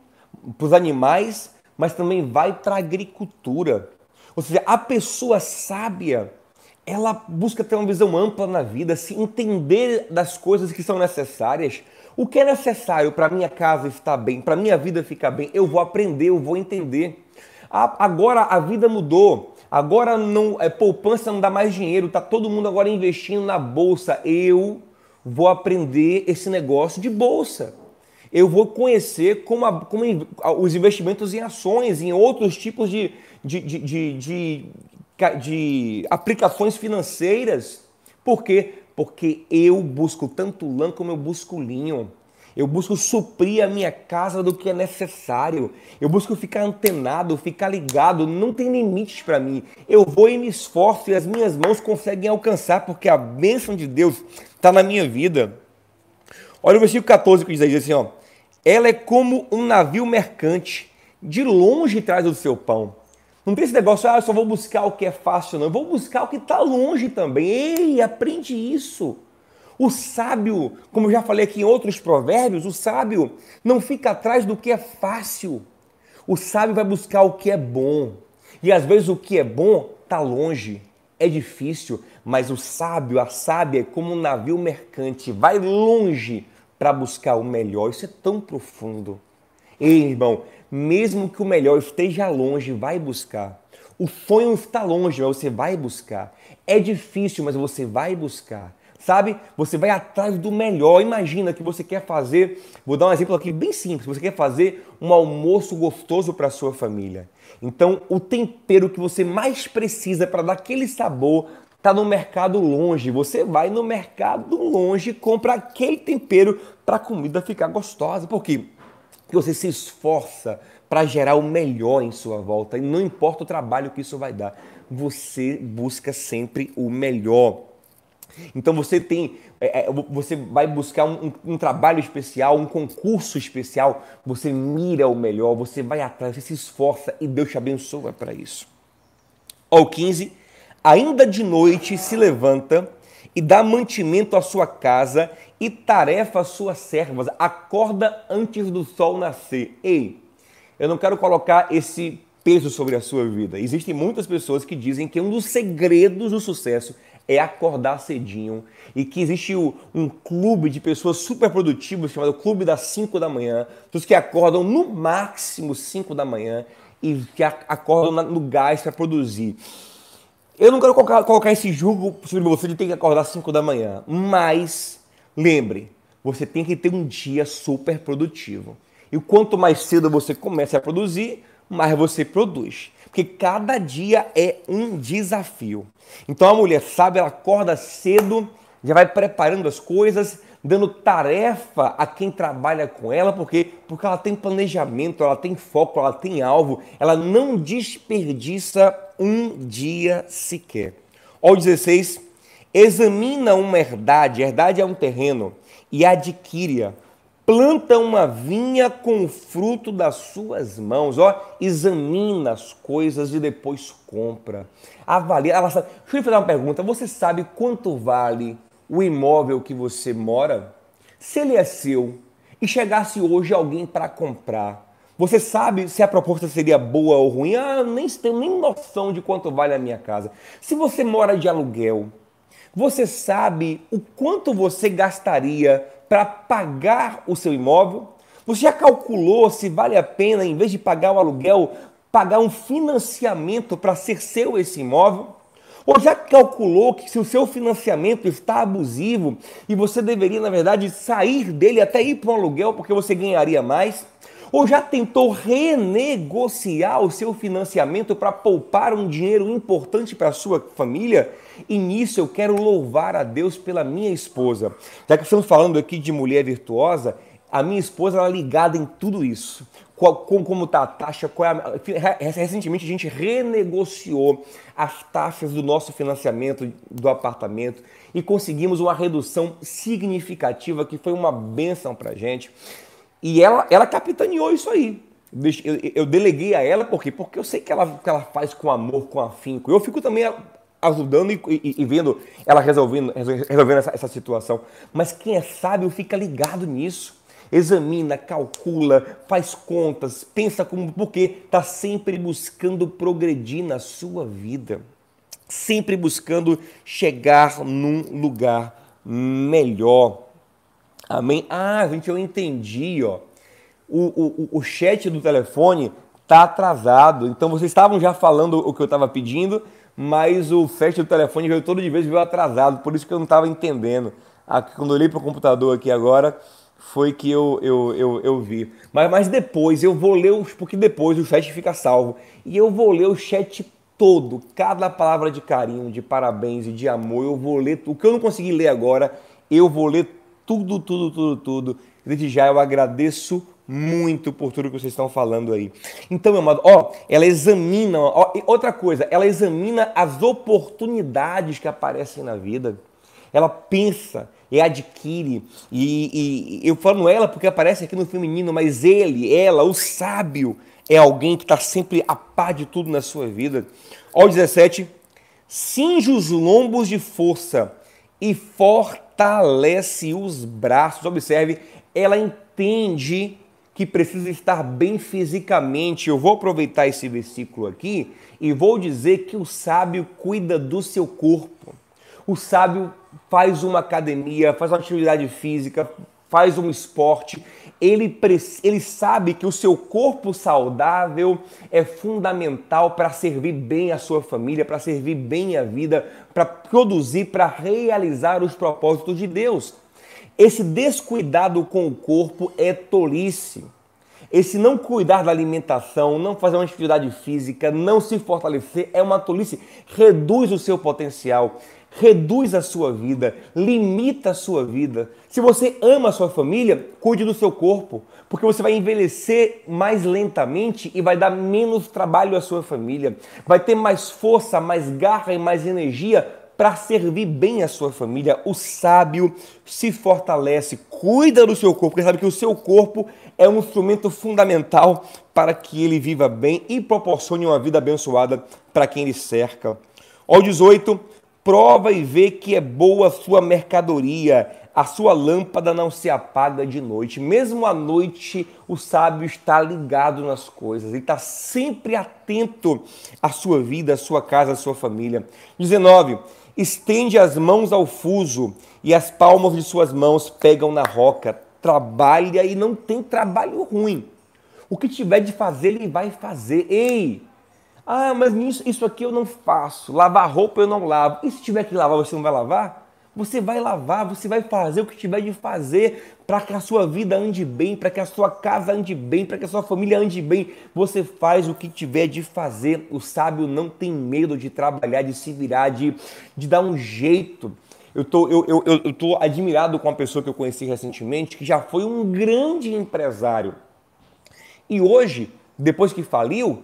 para os animais, mas também vai para a agricultura. Ou seja, a pessoa sábia, ela busca ter uma visão ampla na vida, se entender das coisas que são necessárias. O que é necessário para minha casa estar bem, para minha vida ficar bem, eu vou aprender, eu vou entender. Agora a vida mudou. Agora não é poupança não dá mais dinheiro, tá todo mundo agora investindo na bolsa. Eu vou aprender esse negócio de bolsa. Eu vou conhecer como, a, como os investimentos em ações, em outros tipos de, de, de, de, de, de aplicações financeiras. Por quê? Porque eu busco tanto lã como eu busco linho. Eu busco suprir a minha casa do que é necessário. Eu busco ficar antenado, ficar ligado. Não tem limites para mim. Eu vou e me esforço e as minhas mãos conseguem alcançar porque a bênção de Deus está na minha vida. Olha o versículo 14 que diz aí assim: ó, Ela é como um navio mercante, de longe traz o seu pão. Não tem esse negócio, ah, eu só vou buscar o que é fácil, não. Eu vou buscar o que está longe também. Ei, aprende isso. O sábio, como já falei aqui em outros provérbios, o sábio não fica atrás do que é fácil. O sábio vai buscar o que é bom. E às vezes o que é bom está longe, é difícil, mas o sábio, a sábia é como um navio mercante, vai longe para buscar o melhor. Isso é tão profundo. Ei, irmão, mesmo que o melhor esteja longe, vai buscar. O sonho está longe, mas você vai buscar. É difícil, mas você vai buscar. Sabe? Você vai atrás do melhor. Imagina que você quer fazer, vou dar um exemplo aqui bem simples, você quer fazer um almoço gostoso para sua família. Então, o tempero que você mais precisa para dar aquele sabor está no mercado longe. Você vai no mercado longe e compra aquele tempero para a comida ficar gostosa. Por quê? Porque você se esforça para gerar o melhor em sua volta e não importa o trabalho que isso vai dar, você busca sempre o melhor. Então você tem, é, é, você vai buscar um, um, trabalho especial, um concurso especial, você mira o melhor, você vai atrás, você se esforça e Deus te abençoa para isso. Ao 15, ainda de noite se levanta e dá mantimento à sua casa e tarefa às suas servas, acorda antes do sol nascer. Ei, eu não quero colocar esse peso sobre a sua vida. Existem muitas pessoas que dizem que um dos segredos do sucesso é acordar cedinho e que existe um clube de pessoas super produtivas chamado Clube das 5 da manhã, pessoas que acordam no máximo 5 da manhã e que acordam no gás para produzir. Eu não quero colocar, colocar esse julgo sobre você de ter que acordar 5 da manhã, mas lembre, você tem que ter um dia super produtivo. E quanto mais cedo você começa a produzir, mais você produz. Porque cada dia é um desafio. Então a mulher sabe, ela acorda cedo, já vai preparando as coisas, dando tarefa a quem trabalha com ela, porque porque ela tem planejamento, ela tem foco, ela tem alvo, ela não desperdiça um dia sequer. Ao 16, examina uma herdade, herdade é um terreno, e adquire-a planta uma vinha com o fruto das suas mãos, ó, examina as coisas e depois compra. Avalia. Deixa eu fazer uma pergunta. Você sabe quanto vale o imóvel que você mora? Se ele é seu e chegasse hoje alguém para comprar, você sabe se a proposta seria boa ou ruim? Ah, nem tenho nem noção de quanto vale a minha casa. Se você mora de aluguel, você sabe o quanto você gastaria para pagar o seu imóvel? Você já calculou se vale a pena, em vez de pagar o aluguel, pagar um financiamento para ser seu esse imóvel? Ou já calculou que se o seu financiamento está abusivo e você deveria, na verdade, sair dele até ir para um aluguel porque você ganharia mais? Ou já tentou renegociar o seu financiamento para poupar um dinheiro importante para a sua família? E nisso eu quero louvar a Deus pela minha esposa. Já que estamos falando aqui de mulher virtuosa, a minha esposa ela é ligada em tudo isso. Qual, como está a taxa? É a... Recentemente a gente renegociou as taxas do nosso financiamento do apartamento e conseguimos uma redução significativa que foi uma benção para a gente. E ela, ela capitaneou isso aí. Eu, eu, deleguei a ela, por quê? Porque eu sei que ela, que ela faz com amor, com afinco. Eu fico também ajudando e, e, e vendo ela resolvendo, resolvendo essa, essa situação. Mas quem é sábio fica ligado nisso examina, calcula, faz contas, pensa como porque está sempre buscando progredir na sua vida, sempre buscando chegar num lugar melhor. Amém? Ah, gente, eu entendi, ó. O, o, o chat do telefone está atrasado. Então vocês estavam já falando o que eu estava pedindo, mas o flash do telefone veio todo de vez veio atrasado, por isso que eu não estava entendendo. Aqui, quando eu olhei para o computador aqui agora, foi que eu, eu, eu, eu vi. Mas, mas depois eu vou ler, os, porque depois o chat fica salvo, e eu vou ler o chat todo, cada palavra de carinho, de parabéns e de amor, eu vou ler, o que eu não consegui ler agora, eu vou ler tudo, tudo, tudo, tudo. Desde já eu agradeço muito por tudo que vocês estão falando aí. Então, meu amado, ó, ela examina, ó, outra coisa, ela examina as oportunidades que aparecem na vida. Ela pensa e adquire. E, e eu falo ela porque aparece aqui no feminino, mas ele, ela, o sábio, é alguém que está sempre a par de tudo na sua vida. Ó, 17. Cinge os lombos de força e fortalece os braços. Observe, ela entende que precisa estar bem fisicamente. Eu vou aproveitar esse versículo aqui e vou dizer que o sábio cuida do seu corpo. O sábio faz uma academia, faz uma atividade física, faz um esporte. Ele, ele sabe que o seu corpo saudável é fundamental para servir bem a sua família, para servir bem a vida, para produzir, para realizar os propósitos de Deus. Esse descuidado com o corpo é tolice. Esse não cuidar da alimentação, não fazer uma atividade física, não se fortalecer é uma tolice. Reduz o seu potencial, reduz a sua vida, limita a sua vida. Se você ama a sua família, cuide do seu corpo, porque você vai envelhecer mais lentamente e vai dar menos trabalho à sua família. Vai ter mais força, mais garra e mais energia para servir bem a sua família. O sábio se fortalece, cuida do seu corpo, porque sabe que o seu corpo é um instrumento fundamental para que ele viva bem e proporcione uma vida abençoada para quem ele cerca. Ao 18, prova e vê que é boa a sua mercadoria, a sua lâmpada não se apaga de noite. Mesmo à noite, o sábio está ligado nas coisas, ele está sempre atento à sua vida, à sua casa, à sua família. 19 estende as mãos ao fuso e as palmas de suas mãos pegam na roca. Trabalha e não tem trabalho ruim. O que tiver de fazer, ele vai fazer. Ei! Ah, mas isso, isso aqui eu não faço. Lavar roupa eu não lavo. E se tiver que lavar, você não vai lavar? Você vai lavar, você vai fazer o que tiver de fazer para que a sua vida ande bem, para que a sua casa ande bem, para que a sua família ande bem. Você faz o que tiver de fazer. O sábio não tem medo de trabalhar, de se virar, de, de dar um jeito. Eu tô, eu, eu, eu tô admirado com uma pessoa que eu conheci recentemente que já foi um grande empresário. E hoje, depois que faliu,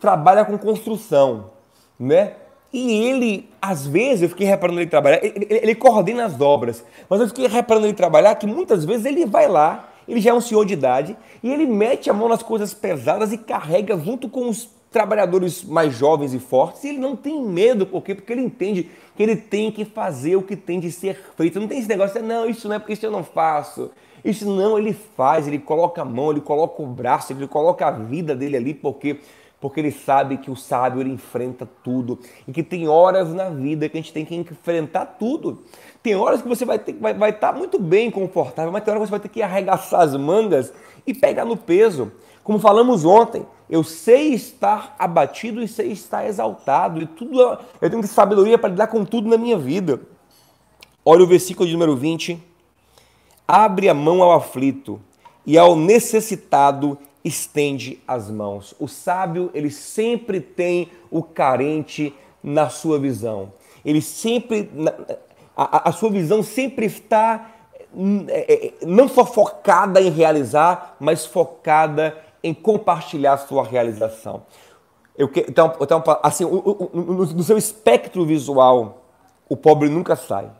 trabalha com construção, né? E ele, às vezes, eu fiquei reparando ele trabalhar, ele, ele, ele, coordena as obras, mas eu fiquei reparando ele trabalhar que muitas vezes ele vai lá, ele já é um senhor de idade, e ele mete a mão nas coisas pesadas e carrega junto com os trabalhadores mais jovens e fortes, e ele não tem medo, por quê? Porque ele entende que ele tem que fazer o que tem de ser feito. Não tem esse negócio, não, isso não é porque isso eu não faço. Isso não, ele faz, ele coloca a mão, ele coloca o braço, ele coloca a vida dele ali, porque porque ele sabe que o sábio ele enfrenta tudo e que tem horas na vida que a gente tem que enfrentar tudo. Tem horas que você vai estar vai, vai tá muito bem confortável, mas tem horas que você vai ter que arregaçar as mangas e pegar no peso. Como falamos ontem, eu sei estar abatido e sei estar exaltado e tudo eu tenho sabedoria para lidar com tudo na minha vida. Olha o versículo de número 20. Abre a mão ao aflito e ao necessitado estende as mãos. O sábio, ele sempre tem o carente na sua visão. Ele sempre, a, a sua visão sempre está é, é, não só focada em realizar, mas focada em compartilhar a sua realização. Eu, então, então, assim, no seu espectro visual, o pobre nunca sai,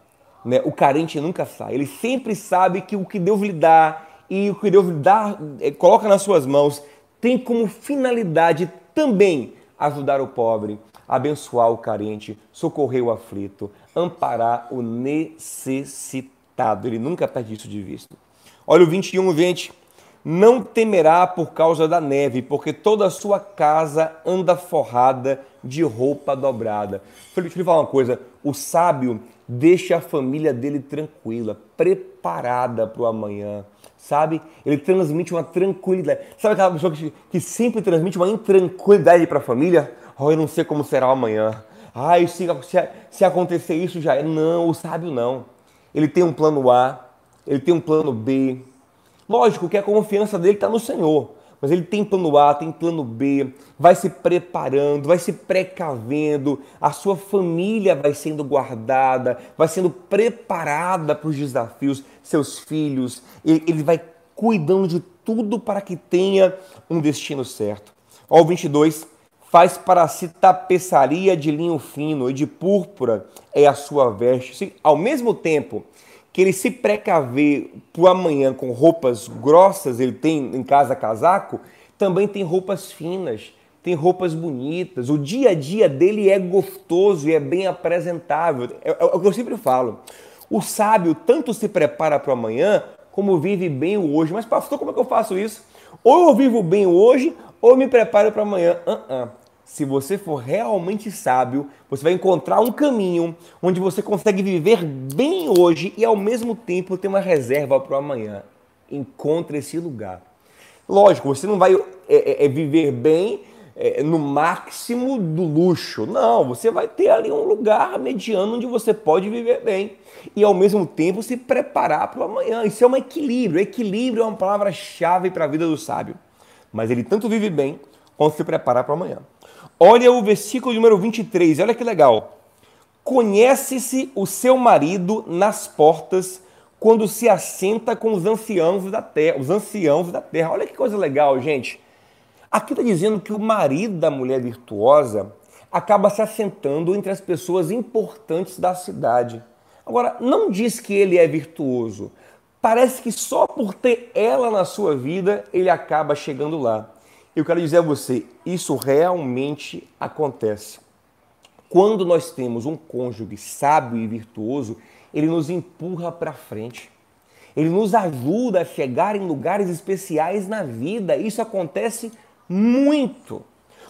né? o carente nunca sai. Ele sempre sabe que o que Deus lhe dá, e o que Deus dá, eh, coloca nas suas mãos tem como finalidade também ajudar o pobre, abençoar o carente, socorrer o aflito, amparar o necessitado. Ele nunca perde isso de vista. Olha o 21, 20. Não temerá por causa da neve, porque toda a sua casa anda forrada de roupa dobrada. Deixa eu lhe falar uma coisa: o sábio deixa a família dele tranquila, preparada para o amanhã sabe? Ele transmite uma tranquilidade. Sabe aquela pessoa que, que sempre transmite uma intranquilidade para a família? Oh, eu não sei como será amanhã. Ah, se, se, se acontecer isso já é. Não, o sábio não. Ele tem um plano A, ele tem um plano B. Lógico que a confiança dele está no Senhor mas ele tem plano A, tem plano B, vai se preparando, vai se precavendo, a sua família vai sendo guardada, vai sendo preparada para os desafios, seus filhos, ele vai cuidando de tudo para que tenha um destino certo. Ó, o 22, faz para si tapeçaria de linho fino e de púrpura é a sua veste. Ao mesmo tempo que ele se precaver para amanhã com roupas grossas, ele tem em casa casaco, também tem roupas finas, tem roupas bonitas. O dia a dia dele é gostoso e é bem apresentável. É, é, é o que eu sempre falo. O sábio tanto se prepara para o amanhã, como vive bem o hoje. Mas, pastor, como é que eu faço isso? Ou eu vivo bem hoje, ou me preparo para amanhã. Uh -uh se você for realmente sábio, você vai encontrar um caminho onde você consegue viver bem hoje e ao mesmo tempo ter uma reserva para o amanhã. Encontre esse lugar. Lógico, você não vai é, é, é viver bem é, no máximo do luxo. Não, você vai ter ali um lugar mediano onde você pode viver bem e ao mesmo tempo se preparar para o amanhã. Isso é um equilíbrio. Equilíbrio é uma palavra-chave para a vida do sábio. Mas ele tanto vive bem quanto se prepara para o amanhã. Olha o versículo número 23, olha que legal. Conhece-se o seu marido nas portas quando se assenta com os anciãos da terra, os anciãos da terra. Olha que coisa legal, gente. Aqui está dizendo que o marido da mulher virtuosa acaba se assentando entre as pessoas importantes da cidade. Agora, não diz que ele é virtuoso. Parece que só por ter ela na sua vida ele acaba chegando lá. Eu quero dizer a você, isso realmente acontece. Quando nós temos um cônjuge sábio e virtuoso, ele nos empurra para frente. Ele nos ajuda a chegar em lugares especiais na vida. Isso acontece muito.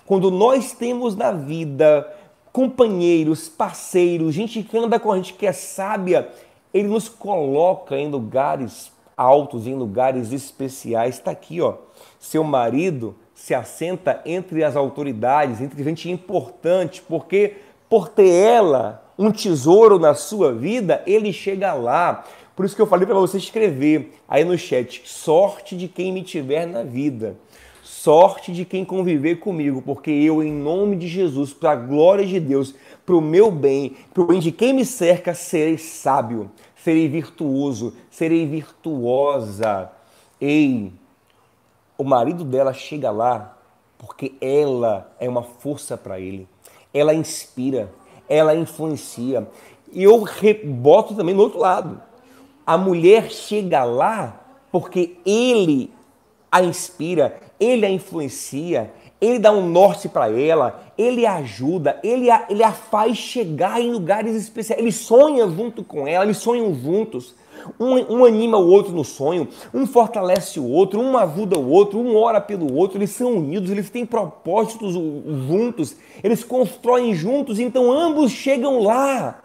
Quando nós temos na vida companheiros, parceiros, gente que anda com a gente que é sábia, ele nos coloca em lugares altos, em lugares especiais. Está aqui, ó. Seu marido se assenta entre as autoridades, entre gente importante, porque por ter ela um tesouro na sua vida, ele chega lá. Por isso que eu falei para você escrever aí no chat: sorte de quem me tiver na vida. Sorte de quem conviver comigo, porque eu, em nome de Jesus, para a glória de Deus, para o meu bem, para o bem de quem me cerca, serei sábio, serei virtuoso, serei virtuosa. Ei, o marido dela chega lá porque ela é uma força para ele, ela inspira, ela influencia. E eu reboto também no outro lado. A mulher chega lá porque ele a inspira, ele a influencia, ele dá um norte para ela, ele a ajuda, ele a, ele a faz chegar em lugares especiais, ele sonha junto com ela, eles sonham juntos. Um, um, anima o outro no sonho, um fortalece o outro, um ajuda o outro, um ora pelo outro, eles são unidos, eles têm propósitos juntos, eles constroem juntos, então ambos chegam lá.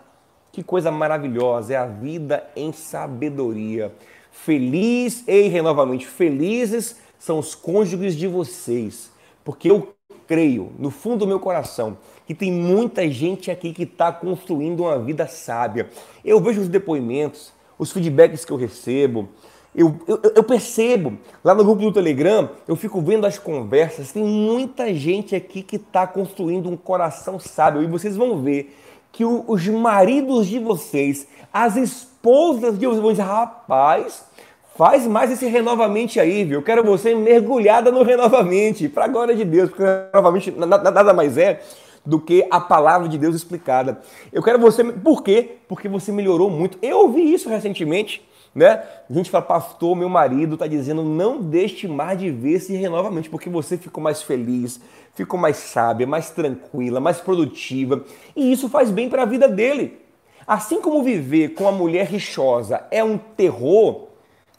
Que coisa maravilhosa, é a vida em sabedoria. Feliz, e renovamente, felizes são os cônjuges de vocês, porque eu creio, no fundo do meu coração, que tem muita gente aqui que está construindo uma vida sábia. Eu vejo os depoimentos, os feedbacks que eu recebo, eu, eu, eu, percebo, lá no grupo do Telegram, eu fico vendo as conversas, tem muita gente aqui que está construindo um coração sábio, e vocês vão ver que o, os maridos de vocês, as esposas de vocês rapaz, Faz mais esse renovamente aí, viu? Eu quero você mergulhada no renovamente, para a glória de Deus, porque renovamente nada mais é do que a palavra de Deus explicada. Eu quero você, por quê? Porque você melhorou muito. Eu ouvi isso recentemente, né? A gente fala, pastor, meu marido está dizendo, não deixe mais de ver esse renovamente, porque você ficou mais feliz, ficou mais sábia, mais tranquila, mais produtiva, e isso faz bem para a vida dele. Assim como viver com a mulher rixosa é um terror,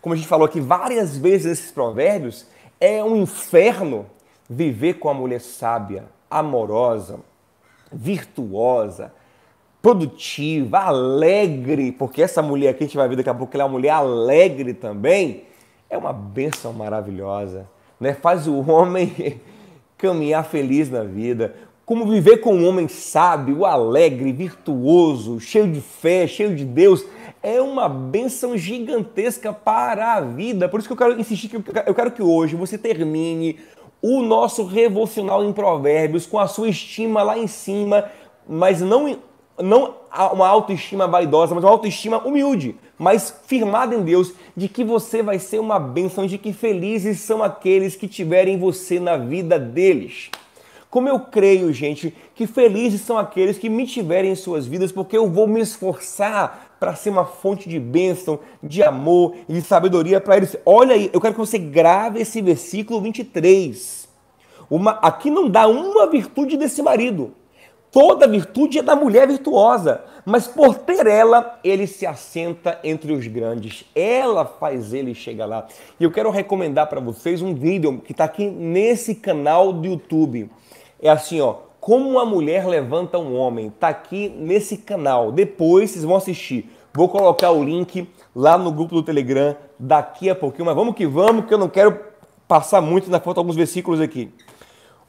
como a gente falou aqui várias vezes nesses provérbios, é um inferno viver com a mulher sábia, amorosa, virtuosa, produtiva, alegre, porque essa mulher que a gente vai ver daqui a pouco, ela é uma mulher alegre também, é uma bênção maravilhosa, né? Faz o homem [LAUGHS] caminhar feliz na vida. Como viver com um homem sábio, alegre, virtuoso, cheio de fé, cheio de Deus, é uma benção gigantesca para a vida. Por isso que eu quero insistir eu quero que hoje você termine o nosso revolucional em Provérbios com a sua estima lá em cima, mas não não uma autoestima vaidosa, mas uma autoestima humilde, mas firmada em Deus, de que você vai ser uma bênção, de que felizes são aqueles que tiverem você na vida deles. Como eu creio, gente, que felizes são aqueles que me tiverem em suas vidas, porque eu vou me esforçar para ser uma fonte de bênção, de amor e de sabedoria para eles. Olha aí, eu quero que você grave esse versículo 23. Uma, aqui não dá uma virtude desse marido. Toda virtude é da mulher virtuosa, mas por ter ela, ele se assenta entre os grandes. Ela faz ele chegar lá. E eu quero recomendar para vocês um vídeo que está aqui nesse canal do YouTube. É assim, ó, como uma mulher levanta um homem. Tá aqui nesse canal. Depois vocês vão assistir Vou colocar o link lá no grupo do Telegram daqui a pouquinho, mas vamos que vamos, que eu não quero passar muito, ainda faltam alguns versículos aqui.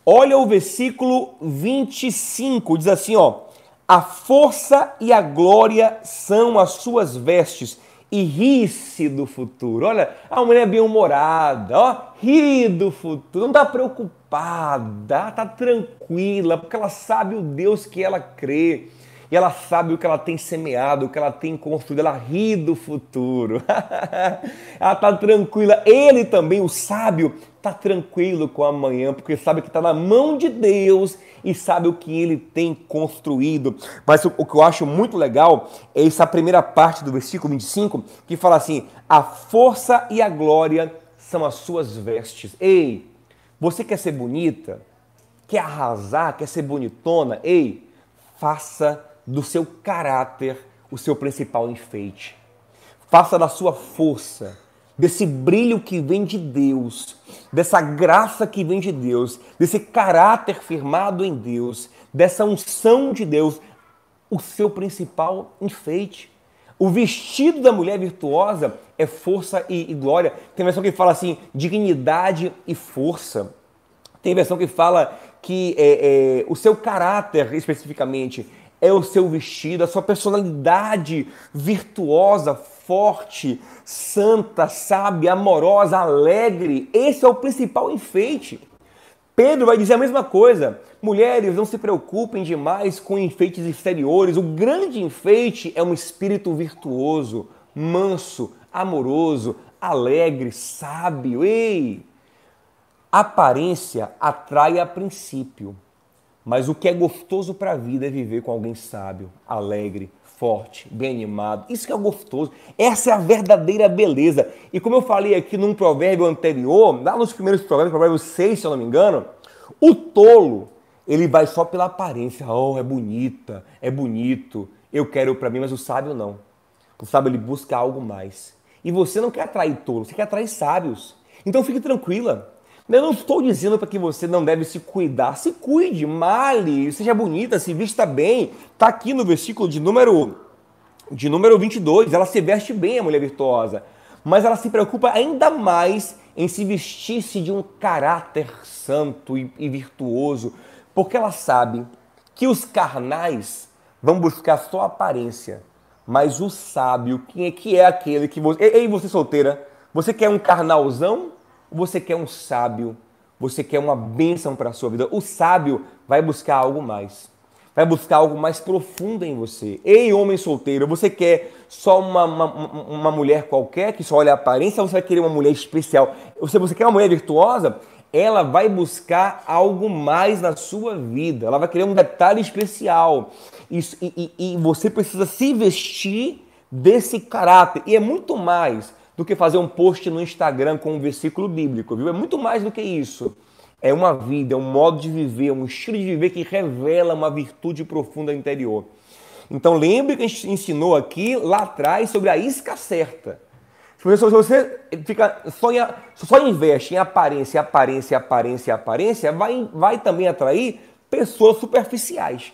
Olha o versículo 25, diz assim, ó: A força e a glória são as suas vestes, e ri-se do futuro. Olha, a mulher é bem-humorada, ó, ri do futuro, não está preocupada, está tranquila, porque ela sabe o Deus que ela crê. E ela sabe o que ela tem semeado, o que ela tem construído, ela ri do futuro. [LAUGHS] ela está tranquila. Ele também, o sábio, está tranquilo com amanhã, porque sabe que está na mão de Deus e sabe o que ele tem construído. Mas o, o, que eu acho muito legal é essa primeira parte do versículo 25, que fala assim: a força e a glória são as suas vestes. Ei, você quer ser bonita? Quer arrasar? Quer ser bonitona? Ei, faça do seu caráter o seu principal enfeite. Faça da sua força, desse brilho que vem de Deus, dessa graça que vem de Deus, desse caráter firmado em Deus, dessa unção de Deus, o seu principal enfeite. O vestido da mulher virtuosa é força e, e glória. Tem versão que fala assim, dignidade e força. Tem versão que fala que é, é, o seu caráter, especificamente, é o seu vestido, a sua personalidade virtuosa, forte, santa, sábia, amorosa, alegre. Esse é o principal enfeite. Pedro vai dizer a mesma coisa. Mulheres, não se preocupem demais com enfeites exteriores. O grande enfeite é um espírito virtuoso, manso, amoroso, alegre, sábio. Ei! Aparência atrai a princípio, mas o que é gostoso para a vida é viver com alguém sábio, alegre, forte, bem animado. Isso que é gostoso. Essa é a verdadeira beleza. E como eu falei aqui num provérbio anterior, lá nos primeiros provérbios, provérbio 6, se eu não me engano, o tolo, ele vai só pela aparência. Oh, é bonita, é bonito, eu quero para mim, mas o sábio não. O sábio ele busca algo mais. E você não quer atrair tolo, você quer atrair sábios. Então fique tranquila. Eu não estou dizendo para que você não deve se cuidar. Se cuide, male, seja bonita, se vista bem. Está aqui no versículo de número, de número 22. Ela se veste bem, a mulher virtuosa. Mas ela se preocupa ainda mais em se vestir-se de um caráter santo e, e virtuoso. Porque ela sabe que os carnais vão buscar só aparência. Mas o sábio, quem é que é aquele que você. Ei, você solteira, você quer um carnalzão você quer um sábio, você quer uma bênção para a sua vida. O sábio vai buscar algo mais. Vai buscar algo mais profundo em você. Ei, homem solteiro, você quer só uma, uma, uma mulher qualquer que só olha a aparência ou você vai querer uma mulher especial? Se você quer uma mulher virtuosa, ela vai buscar algo mais na sua vida. Ela vai querer um detalhe especial. Isso, e, e, e você precisa se vestir desse caráter. E é muito mais do que fazer um post no Instagram com um versículo bíblico, viu? É muito mais do que isso. É uma vida, é um modo de viver, um estilo de viver que revela uma virtude profunda interior. Então lembre que a gente ensinou aqui lá atrás sobre a isca certa. Se você fica só, em, só investe em aparência, aparência, aparência, aparência, vai, vai também atrair pessoas superficiais.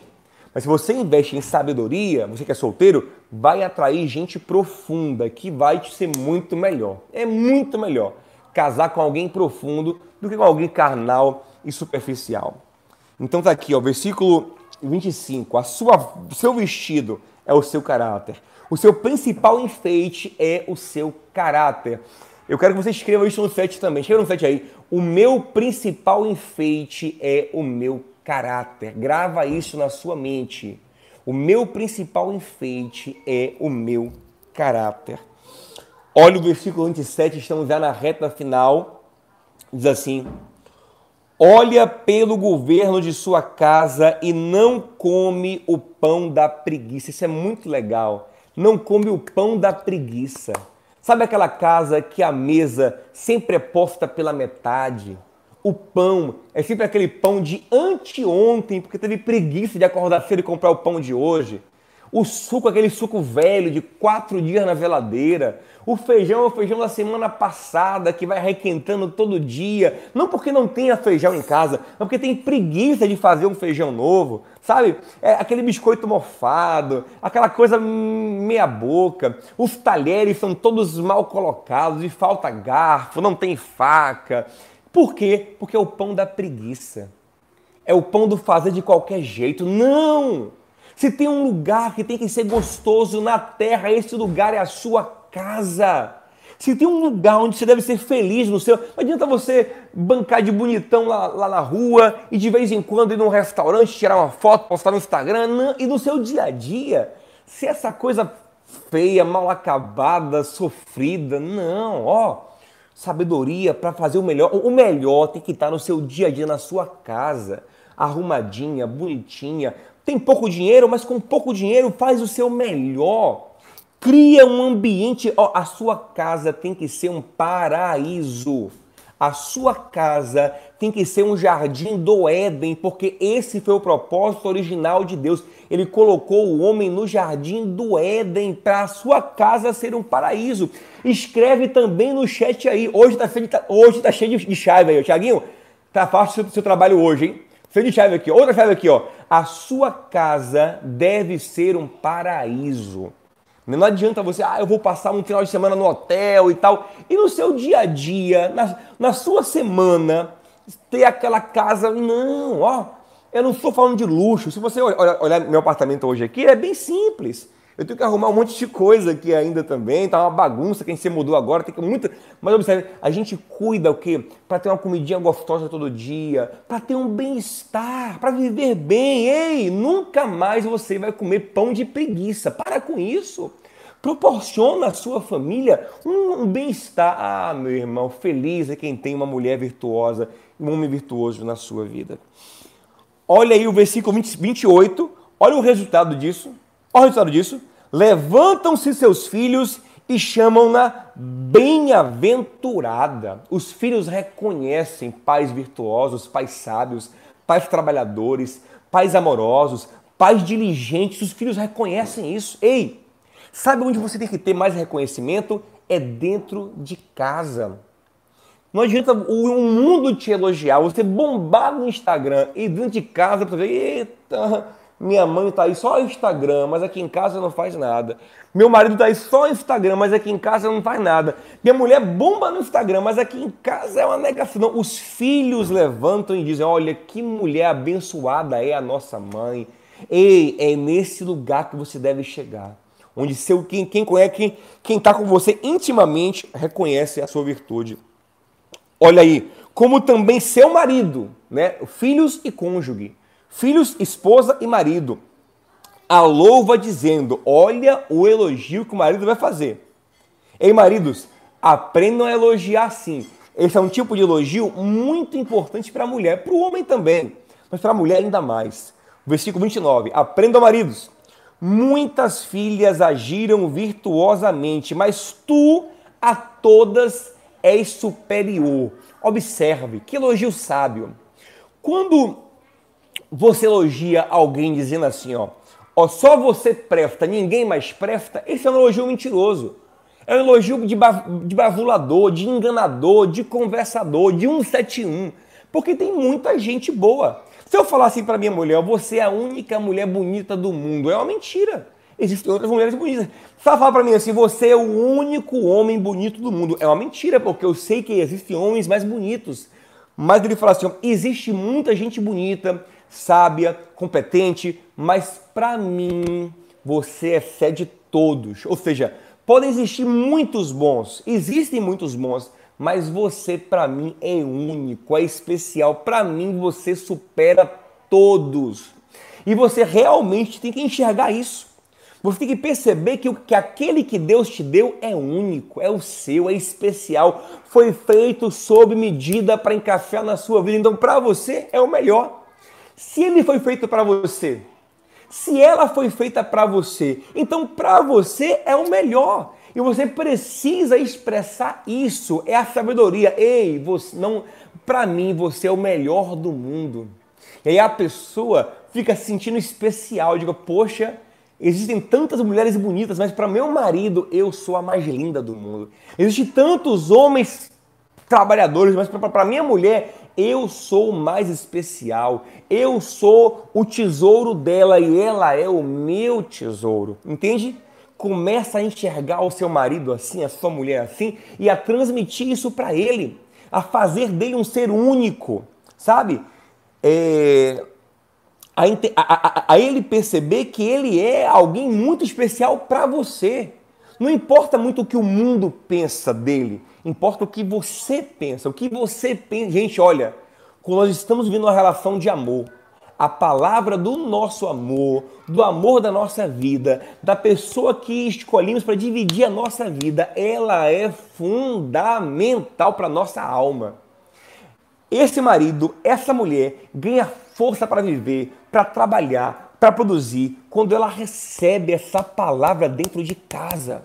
Mas se você investe em sabedoria, você que é solteiro, vai atrair gente profunda, que vai te ser muito melhor. É muito melhor casar com alguém profundo do que com alguém carnal e superficial. Então tá aqui, ó, versículo 25. A sua, o seu vestido é o seu caráter. O seu principal enfeite é o seu caráter. Eu quero que você escreva isso no site também. Escreva no site aí. O meu principal enfeite é o meu caráter. Grava isso na sua mente. O meu principal enfeite é o meu caráter. Olha o versículo 27, estamos já na reta final. Diz assim: Olha pelo governo de sua casa e não come o pão da preguiça. Isso é muito legal. Não come o pão da preguiça. Sabe aquela casa que a mesa sempre é posta pela metade? O pão é sempre aquele pão de anteontem, porque teve preguiça de acordar cedo e comprar o pão de hoje. O suco, aquele suco velho de quatro dias na geladeira. O feijão é o feijão da semana passada que vai requentando todo dia. Não porque não tenha feijão em casa, mas porque tem preguiça de fazer um feijão novo. Sabe? É aquele biscoito mofado, aquela coisa meia boca. Os talheres são todos mal colocados e falta garfo, não tem faca. Por quê? Porque é o pão da preguiça. É o pão do fazer de qualquer jeito. Não! Se tem um lugar que tem que ser gostoso na terra, esse lugar é a sua casa. Se tem um lugar onde você deve ser feliz no seu. Não adianta você bancar de bonitão lá, lá na rua e de vez em quando ir num restaurante, tirar uma foto, postar no Instagram. Não. E no seu dia a dia, se essa coisa feia, mal acabada, sofrida, não, ó. Sabedoria para fazer o melhor. O melhor tem que estar no seu dia a dia, na sua casa, arrumadinha, bonitinha, tem pouco dinheiro, mas com pouco dinheiro faz o seu melhor. Cria um ambiente. Ó, a sua casa tem que ser um paraíso. A sua casa tem que ser um jardim do Éden, porque esse foi o propósito original de Deus. Ele colocou o homem no jardim do Éden para a sua casa ser um paraíso. Escreve também no chat aí. Hoje está cheio, tá, hoje tá cheio de chave aí, Tiaguinho. Tá fácil o seu, seu trabalho hoje, hein? Cheio de chave aqui. Outra chave aqui, ó. A sua casa deve ser um paraíso. Não adianta você, ah, eu vou passar um final de semana no hotel e tal. E no seu dia a dia, na, na sua semana, ter aquela casa. Não, ó. Eu não estou falando de luxo. Se você olhar meu apartamento hoje aqui, é bem simples. Eu tenho que arrumar um monte de coisa aqui ainda também, tá uma bagunça, quem se mudou agora, tem que muito. Mas observe, a gente cuida o quê? Para ter uma comidinha gostosa todo dia, para ter um bem-estar, para viver bem. Ei, nunca mais você vai comer pão de preguiça. Para com isso. Proporciona à sua família um, bem-estar. Ah, meu irmão, feliz é quem tem uma mulher virtuosa e um homem virtuoso na sua vida. Olha aí o versículo 20, 28, olha o resultado disso. Olha o resultado disso. Levantam-se seus filhos e chamam-na bem-aventurada. Os filhos reconhecem pais virtuosos, pais sábios, pais trabalhadores, pais amorosos, pais diligentes. Os filhos reconhecem isso. Ei, sabe onde você tem que ter mais reconhecimento? É dentro de casa. Não adianta o mundo te elogiar, você bombar no Instagram e dentro de casa, você ver, eita, minha mãe está aí só no Instagram, mas aqui em casa não faz nada. Meu marido está aí só no Instagram, mas aqui em casa não faz nada. Minha mulher bomba no Instagram, mas aqui em casa é uma negação. Os filhos levantam e dizem: Olha, que mulher abençoada é a nossa mãe. Ei, é nesse lugar que você deve chegar. Onde seu, quem, quem conhece, quem está com você intimamente reconhece a sua virtude. Olha aí, como também seu marido, né? Filhos e cônjuge filhos, esposa e marido. A louva dizendo: Olha o elogio que o marido vai fazer. Ei, maridos, aprendam a elogiar assim. Esse é um tipo de elogio muito importante para a mulher, para o homem também, mas para a mulher ainda mais. Versículo 29. Aprendam, maridos. Muitas filhas agiram virtuosamente, mas tu a todas és superior. Observe, que elogio sábio. Quando você elogia alguém dizendo assim, ó, ó, só você presta, ninguém mais presta, esse é um elogio mentiroso. É um elogio de, de bavulador, de enganador, de conversador, de 171. Porque tem muita gente boa. Se eu falar assim para minha mulher, você é a única mulher bonita do mundo, é uma mentira. Existem outras mulheres bonitas. Se ela falar para mim assim, você é o único homem bonito do mundo, é uma mentira, porque eu sei que existem homens mais bonitos. Mas ele fala assim, ó, existe muita gente bonita, sábia, competente, mas para mim você excede todos. Ou seja, podem existir muitos bons, existem muitos bons, mas você para mim é único, é especial. Para mim você supera todos. E você realmente tem que enxergar isso. Você tem que perceber que, que aquele que Deus te deu é único, é o seu, é especial, foi feito sob medida para encaixar na sua vida. Então, para você é o melhor. Se ele foi feito para você, se ela foi feita para você, então para você é o melhor. E você precisa expressar isso. É a sabedoria. Ei, você não, para mim você é o melhor do mundo. E aí a pessoa fica se sentindo especial, diga, poxa, Existem tantas mulheres bonitas, mas para meu marido eu sou a mais linda do mundo. Existem tantos homens trabalhadores, mas para minha mulher eu sou mais especial. Eu sou o tesouro dela e ela é o meu tesouro. Entende? Começa a enxergar o seu marido assim, a sua mulher assim e a transmitir isso para ele, a fazer dele um ser único, sabe? É, a, a, a, ele perceber que ele é alguém muito especial para você. Não importa muito o que o mundo pensa dele, importa o que você pensa. O que você pensa. Gente, olha, quando nós estamos vivendo uma relação de amor, a palavra do nosso amor, do amor da nossa vida, da pessoa que escolhemos para dividir a nossa vida, ela é fundamental para a nossa alma. Esse marido, essa mulher, ganha força para viver, para trabalhar, para produzir, quando ela recebe essa palavra dentro de casa.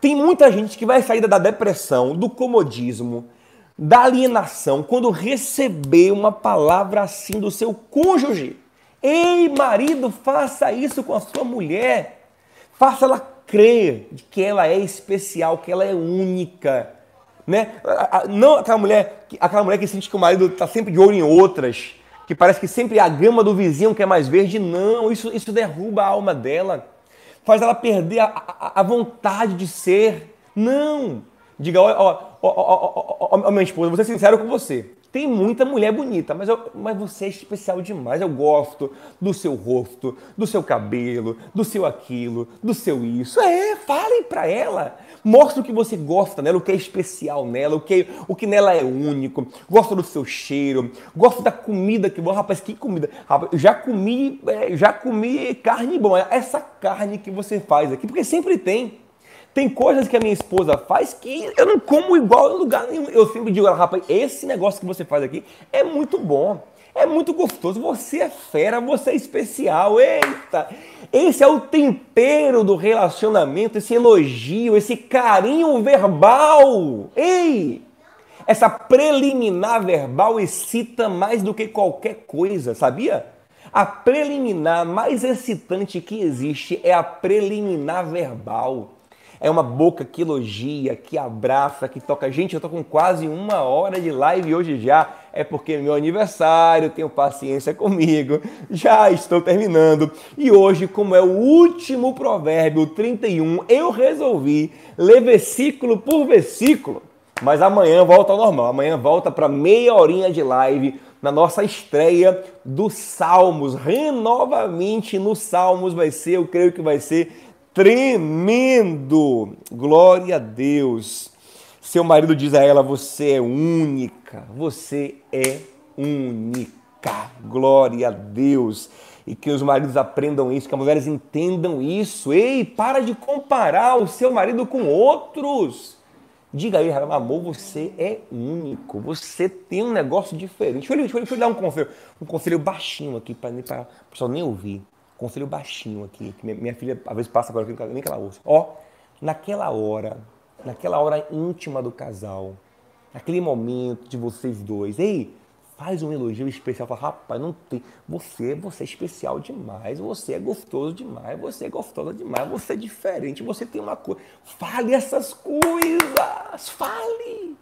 Tem muita gente que vai sair da depressão, do comodismo, da alienação, quando receber uma palavra assim do seu cônjuge. Ei, marido, faça isso com a sua mulher. Faça ela crer que ela é especial, que ela é única né? Não aquela mulher, aquela mulher que sente que o marido está sempre de olho em outras, que parece que sempre a gama do vizinho que é mais verde. Não, isso, isso derruba a alma dela, faz ela perder a, a, a vontade de ser. Não! Diga, ó, ó, ó, ó, ó, ó, minha esposa, vou ser sincero com você. Tem muita mulher bonita, mas, eu, mas você é especial demais. Eu gosto do seu rosto, do seu cabelo, do seu aquilo, do seu isso. É, falem para ela. Mostre o que você gosta nela, o que é especial nela, o que, o que nela é único. Gosta do seu cheiro, gosta da comida que bom. Rapaz, que comida. Rapaz, já comi, é, já comi carne boa. Essa carne que você faz aqui, porque sempre tem. Tem coisas que a minha esposa faz que eu não como igual em lugar nenhum. Eu sempre digo, rapaz, esse negócio que você faz aqui é muito bom. É muito gostoso. Você é fera, você é especial. Eita! Esse é o tempero do relacionamento, esse elogio, esse carinho verbal. Ei! Essa preliminar verbal excita mais do que qualquer coisa, sabia? A preliminar mais excitante que existe é a preliminar verbal é uma boca que elogia, que abraça, que toca. Gente, eu tô com quase uma hora de live hoje já. É porque é meu aniversário, tenho paciência comigo. Já estou terminando. E hoje, como é o último provérbio 31, eu resolvi ler versículo por versículo. Mas amanhã volta ao normal. Amanhã volta para meia horinha de live na nossa estreia do Salmos. Renovamente no Salmos vai ser, eu creio que vai ser tremendo. Glória a Deus. Seu marido diz a ela: Você é única, você é única. Glória a Deus. E que os maridos aprendam isso, que as mulheres entendam isso. Ei, para de comparar o seu marido com outros. Diga aí, amor, você é único. Você tem um negócio diferente. Deixa eu, deixa eu, deixa eu dar um conselho, um conselho baixinho aqui para o pessoal nem ouvir conselho baixinho aqui, que minha filha às vezes passa agora, nem que ela ouça. Ó, naquela hora, naquela hora íntima do casal, naquele momento de vocês dois, ei, faz um elogio especial, fala, rapaz, não tem, você, você é especial demais, você é gostoso demais, você é gostosa demais, você é diferente, você tem uma coisa. Fale essas coisas, fale,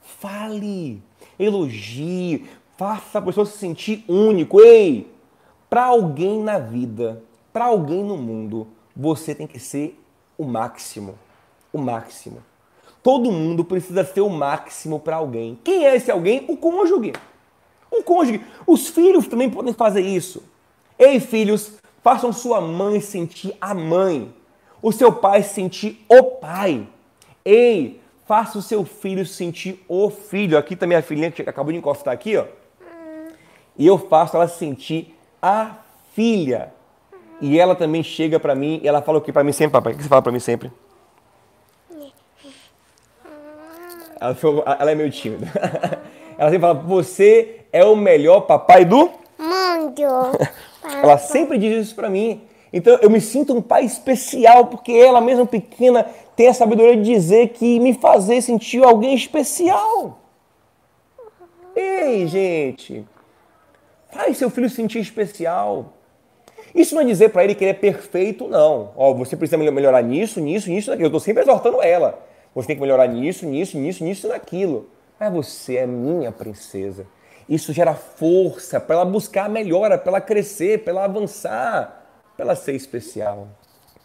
fale, elogie, faça a pessoa se sentir único, ei, para alguém na vida, para alguém no mundo, você tem que ser o máximo. O máximo. Todo mundo precisa ser o máximo para alguém. Quem é esse alguém? O cônjuge. O cônjuge. Os filhos também podem fazer isso. Ei, filhos, façam sua mãe sentir a mãe. O seu pai sentir o pai. Ei, faça o seu filho sentir o filho. Aqui também a filhinha que acabou de encostar aqui, ó. E eu faço ela sentir a filha. E ela também chega para mim, e ela fala o que para mim sempre, papai? O que você fala para mim sempre? Ela, ela é meio tímida. [LAUGHS] Ela sempre fala, você é o melhor papai do mundo. [LAUGHS] ela sempre diz isso para mim. Então eu me sinto um pai especial, porque ela mesmo pequena tem a sabedoria de dizer que me fazer sentir alguém especial. Ei, gente, Faz seu filho sentir especial. Isso não é dizer para ele que ele é perfeito, não. Ó, você precisa melhorar nisso, nisso, nisso, naquilo. Eu estou sempre exortando ela. Você tem que melhorar nisso, nisso, nisso, nisso e naquilo. Mas você é minha princesa. Isso gera força para ela buscar a melhora, para ela crescer, para ela avançar, para ela ser especial.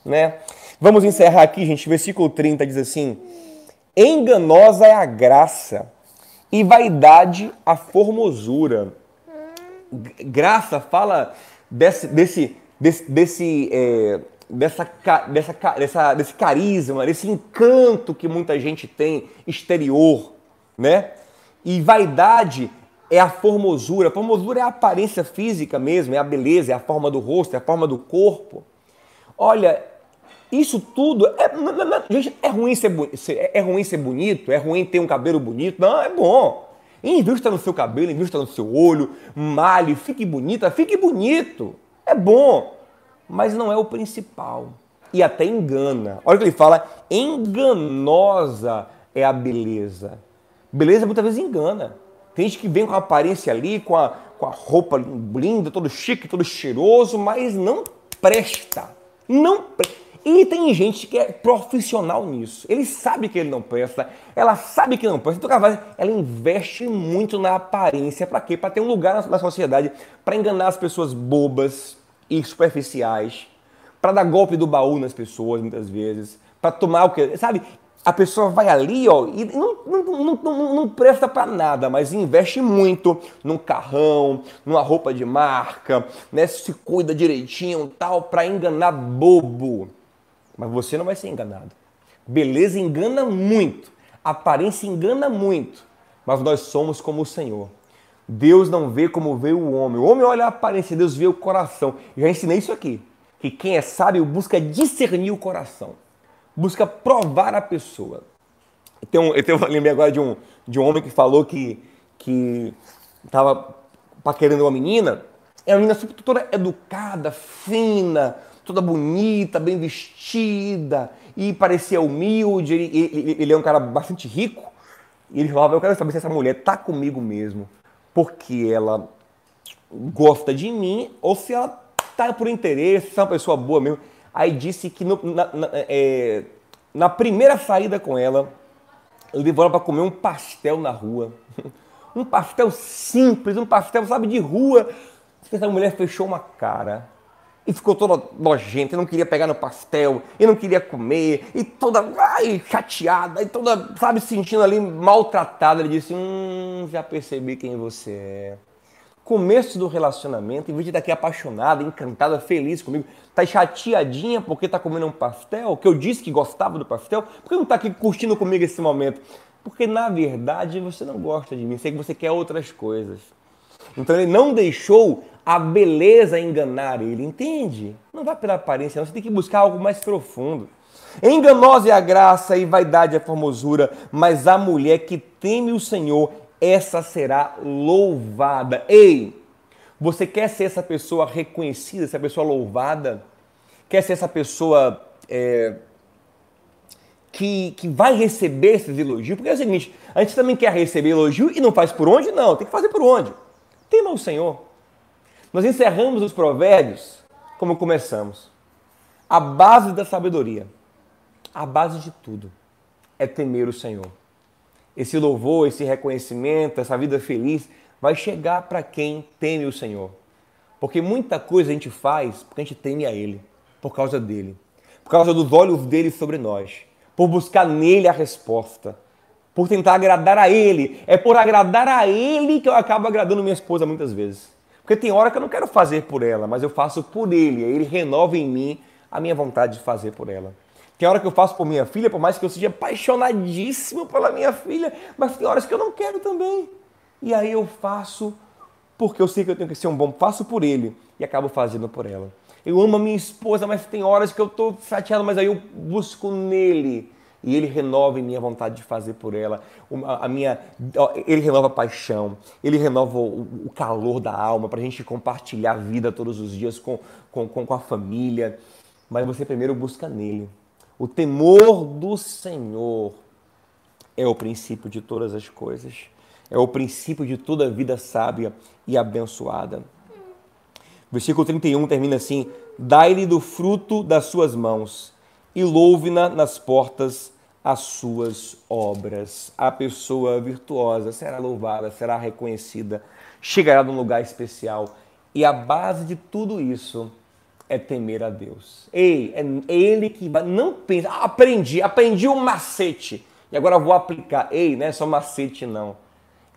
Né? Vamos encerrar aqui, gente. Versículo 30 diz assim: Enganosa é a graça e vaidade a formosura. Graça fala desse, desse, desse, desse é, dessa, dessa, dessa, desse carisma, desse encanto que muita gente tem exterior, né? E vaidade é a formosura. A formosura é a aparência física mesmo, é a beleza, é a forma do rosto, é a forma do corpo. Olha, isso tudo é, gente, é ruim ser, é ruim ser bonito, é ruim ter um cabelo bonito. Não, é bom. Invista no seu cabelo, invista no seu olho, malhe, fique bonita, fique bonito. É bom, mas não é o principal. E até engana. Olha o que ele fala: enganosa é a beleza. Beleza muitas vezes engana. Tem gente que vem com a aparência ali, com a, com a roupa linda, todo chique, todo cheiroso, mas não presta. Não presta. E tem gente que é profissional nisso. Ele sabe que ele não presta, ela sabe que não presta. Então, ela investe muito na aparência. Para quê? Para ter um lugar na sociedade, para enganar as pessoas bobas e superficiais, para dar golpe do baú nas pessoas, muitas vezes, para tomar o que. Sabe? A pessoa vai ali ó, e não, não, não, não, não presta para nada, mas investe muito num carrão, numa roupa de marca, né? se cuida direitinho tal, para enganar bobo. Mas você não vai ser enganado. Beleza engana muito, aparência engana muito, mas nós somos como o Senhor. Deus não vê como vê o homem. O homem olha a aparência, Deus vê o coração. Eu já ensinei isso aqui. Que quem é sábio busca discernir o coração, busca provar a pessoa. Eu, tenho, [LAUGHS] eu lembrei agora de um, de um homem que falou que estava paquerando uma menina, é uma menina toda educada, fina, toda bonita, bem vestida, e parecia humilde, ele, ele, ele é um cara bastante rico, e ele falava, eu quero saber se essa mulher tá comigo mesmo, porque ela gosta de mim, ou se ela tá por interesse, se é uma pessoa boa mesmo. Aí disse que no, na, na, é, na primeira saída com ela, ele levou ela para comer um pastel na rua. [LAUGHS] Um pastel simples, um pastel, sabe, de rua. Essa mulher fechou uma cara e ficou toda nojenta, e não queria pegar no pastel, e não queria comer, e toda ai, chateada, e toda, sabe, sentindo ali maltratada. Ele disse: Hum, já percebi quem você é. Começo do relacionamento, em vez de estar aqui apaixonada, encantada, feliz comigo, tá chateadinha porque tá comendo um pastel, que eu disse que gostava do pastel, por que não tá aqui curtindo comigo esse momento? Porque na verdade você não gosta de mim, sei que você quer outras coisas. Então ele não deixou a beleza enganar ele, entende? Não vai pela aparência, não. Você tem que buscar algo mais profundo. Enganosa é a graça e vaidade é a formosura, mas a mulher que teme o Senhor, essa será louvada. Ei, você quer ser essa pessoa reconhecida, essa pessoa louvada? Quer ser essa pessoa é, que, que vai receber esses elogios? Porque é o seguinte, a gente também quer receber elogio e não faz por onde? Não, tem que fazer por onde? Tema o Senhor. Nós encerramos os provérbios como começamos. A base da sabedoria, a base de tudo, é temer o Senhor. Esse louvor, esse reconhecimento, essa vida feliz vai chegar para quem teme o Senhor. Porque muita coisa a gente faz porque a gente teme a Ele, por causa dele, por causa dos olhos dele sobre nós, por buscar nele a resposta, por tentar agradar a Ele. É por agradar a Ele que eu acabo agradando minha esposa muitas vezes. Porque tem hora que eu não quero fazer por ela, mas eu faço por ele. Ele renova em mim a minha vontade de fazer por ela. Tem hora que eu faço por minha filha, por mais que eu seja apaixonadíssimo pela minha filha, mas tem horas que eu não quero também. E aí eu faço porque eu sei que eu tenho que ser um bom, faço por ele e acabo fazendo por ela. Eu amo a minha esposa, mas tem horas que eu estou chateado, mas aí eu busco nele e ele renova em mim a vontade de fazer por ela. A minha, ele renova a paixão, ele renova o calor da alma para a gente compartilhar a vida todos os dias com, com, com a família. Mas você primeiro busca nele. O temor do Senhor é o princípio de todas as coisas. É o princípio de toda vida sábia e abençoada. Versículo 31 termina assim: Dai-lhe do fruto das suas mãos e louve-na nas portas as suas obras. A pessoa virtuosa será louvada, será reconhecida, chegará num lugar especial. E a base de tudo isso é temer a Deus. Ei, é ele que. Não pensa, ah, aprendi, aprendi um macete e agora vou aplicar. Ei, não é só macete, não.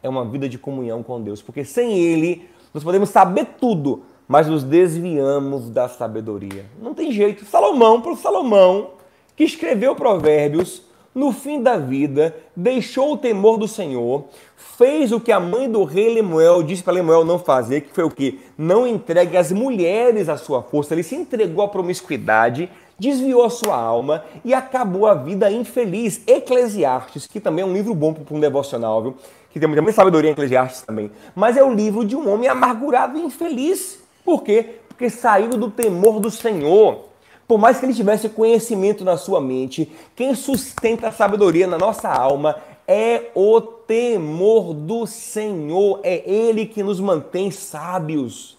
É uma vida de comunhão com Deus, porque sem ele nós podemos saber tudo, mas nos desviamos da sabedoria. Não tem jeito. Salomão, para Salomão, que escreveu Provérbios, no fim da vida, deixou o temor do Senhor, fez o que a mãe do rei Lemuel disse para Lemuel não fazer, que foi o que? Não entregue as mulheres à sua força. Ele se entregou à promiscuidade, desviou a sua alma e acabou a vida infeliz. Eclesiastes, que também é um livro bom para um devocional, viu? que tem muita sabedoria em Eclesiastes também, mas é o livro de um homem amargurado e infeliz. Por quê? Porque saiu do temor do Senhor. Por mais que ele tivesse conhecimento na sua mente, quem sustenta a sabedoria na nossa alma é o temor do Senhor. É Ele que nos mantém sábios.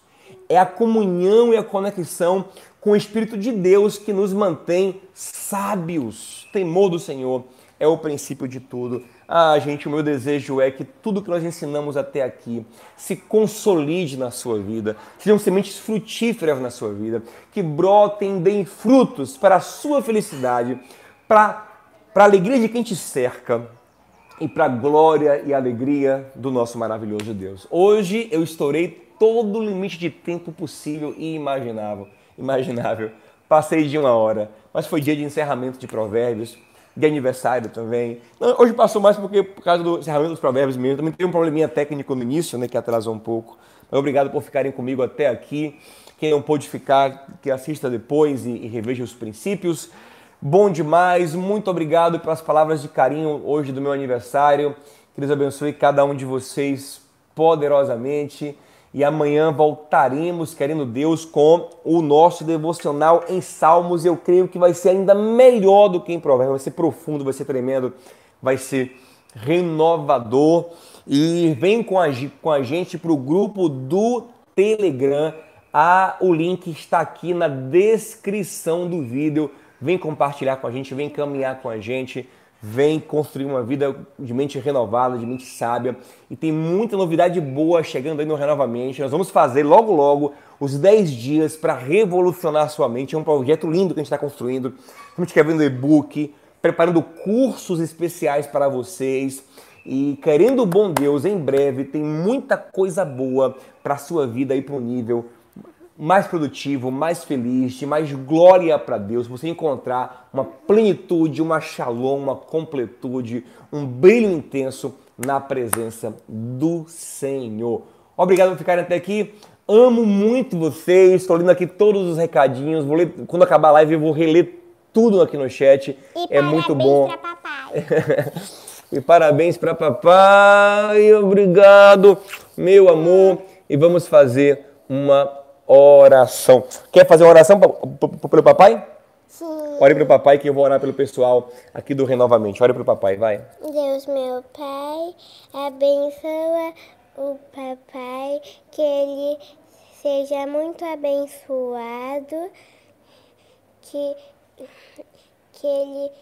É a comunhão e a conexão com o Espírito de Deus que nos mantém sábios. Temor do Senhor é o princípio de tudo. Ah, gente, o meu desejo é que tudo que nós ensinamos até aqui se consolide na sua vida, sejam sementes frutíferas na sua vida, que brotem, deem frutos para a sua felicidade, para, a alegria de quem te cerca e para a glória e alegria do nosso maravilhoso Deus. Hoje eu estourei todo o limite de tempo possível e imaginável. imaginável. Passei de uma hora, mas foi dia de encerramento de provérbios de aniversário também. Hoje passou mais porque por causa do encerramento dos provérbios mesmo. Também teve um probleminha técnico no início, né, que atrasou um pouco. Mas obrigado por ficarem comigo até aqui. Quem não pôde ficar, que assista depois e, e reveja os princípios. Bom demais, muito obrigado pelas palavras de carinho hoje do meu aniversário. Que Deus abençoe cada um de vocês poderosamente e amanhã voltaremos, querendo Deus, com o nosso devocional em Salmos. Eu creio que vai ser ainda melhor do que em Provérbios, vai ser profundo, vai ser tremendo, vai ser renovador. E vem com a, com a gente para o grupo do Telegram. Ah, o link está aqui na descrição do vídeo. Vem compartilhar com a gente, vem caminhar com a gente vem construir uma vida de mente renovada, de mente sábia. E tem muita novidade boa chegando aí no Renovamente. Nós vamos fazer logo, logo os 10 dias para revolucionar a sua mente. É um projeto lindo que a gente está construindo. Estamos escrevendo e-book, preparando cursos especiais para vocês. E querendo o bom Deus, em breve tem muita coisa boa para a sua vida aí para o nível mais produtivo, mais feliz, de mais glória para Deus, você encontrar uma plenitude, uma shalom, uma completude, um brilho intenso na presença do Senhor. Obrigado por ficarem até aqui. Amo muito vocês. Estou lendo aqui todos os recadinhos. Vou ler, quando acabar a live, eu vou reler tudo aqui no chat. E é muito bom. Pra papai. [LAUGHS] e parabéns para papai. Obrigado, meu amor. E vamos fazer uma oração. Quer fazer uma oração pelo papai? Sim. Ore para o papai que eu vou orar pelo pessoal aqui do Renovamente. Ore para o papai, vai. Deus, meu pai, abençoa o papai, que ele seja muito abençoado, que, que ele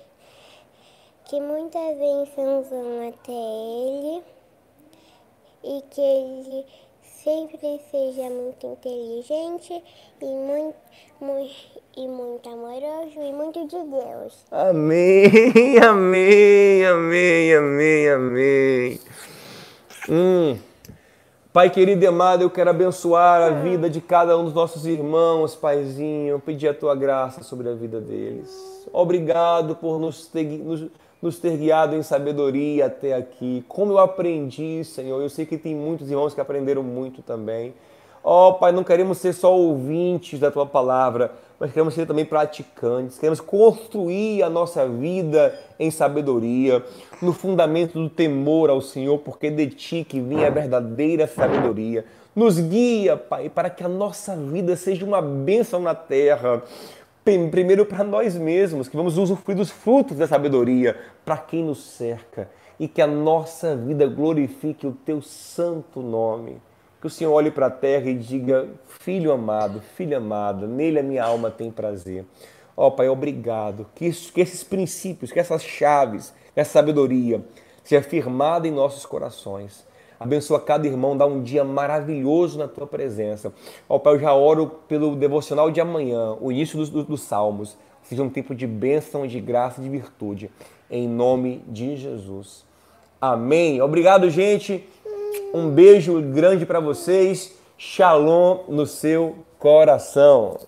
que muitas bênçãos vão até ele e que ele sempre seja muito inteligente e muito, muito, e muito amoroso e muito de Deus. Amém, [LAUGHS] amém, amém, amém, amém. Hum. Pai querido e amado, eu quero abençoar a vida de cada um dos nossos irmãos, Paizinho, pedir a tua graça sobre a vida deles. Obrigado por nos ter, nos, nos ter guiado em sabedoria até aqui. Como eu aprendi, Senhor. Eu sei que tem muitos irmãos que aprenderam muito também. Ó oh, Pai, não queremos ser só ouvintes da Tua palavra, mas queremos ser também praticantes. Queremos construir a nossa vida em sabedoria, no fundamento do temor ao Senhor, porque de Ti que vinha a verdadeira sabedoria. Nos guia, Pai, para que a nossa vida seja uma bênção na terra primeiro para nós mesmos, que vamos usufruir dos frutos da sabedoria para quem nos cerca e que a nossa vida glorifique o teu santo nome. Que o Senhor olhe para a terra e diga: Filho amado, filha amada, nele a minha alma tem prazer. Ó oh, Pai, obrigado. Que, isso, que esses princípios, que essas chaves, essa sabedoria seja firmada em nossos corações. Abençoa cada irmão, dá um dia maravilhoso na tua presença. Ó Pai, eu já oro pelo devocional de amanhã, o início dos, dos, dos salmos. Seja um tempo de bênção, de graça, de virtude. Em nome de Jesus. Amém. Obrigado, gente. Um beijo grande para vocês. Shalom no seu coração.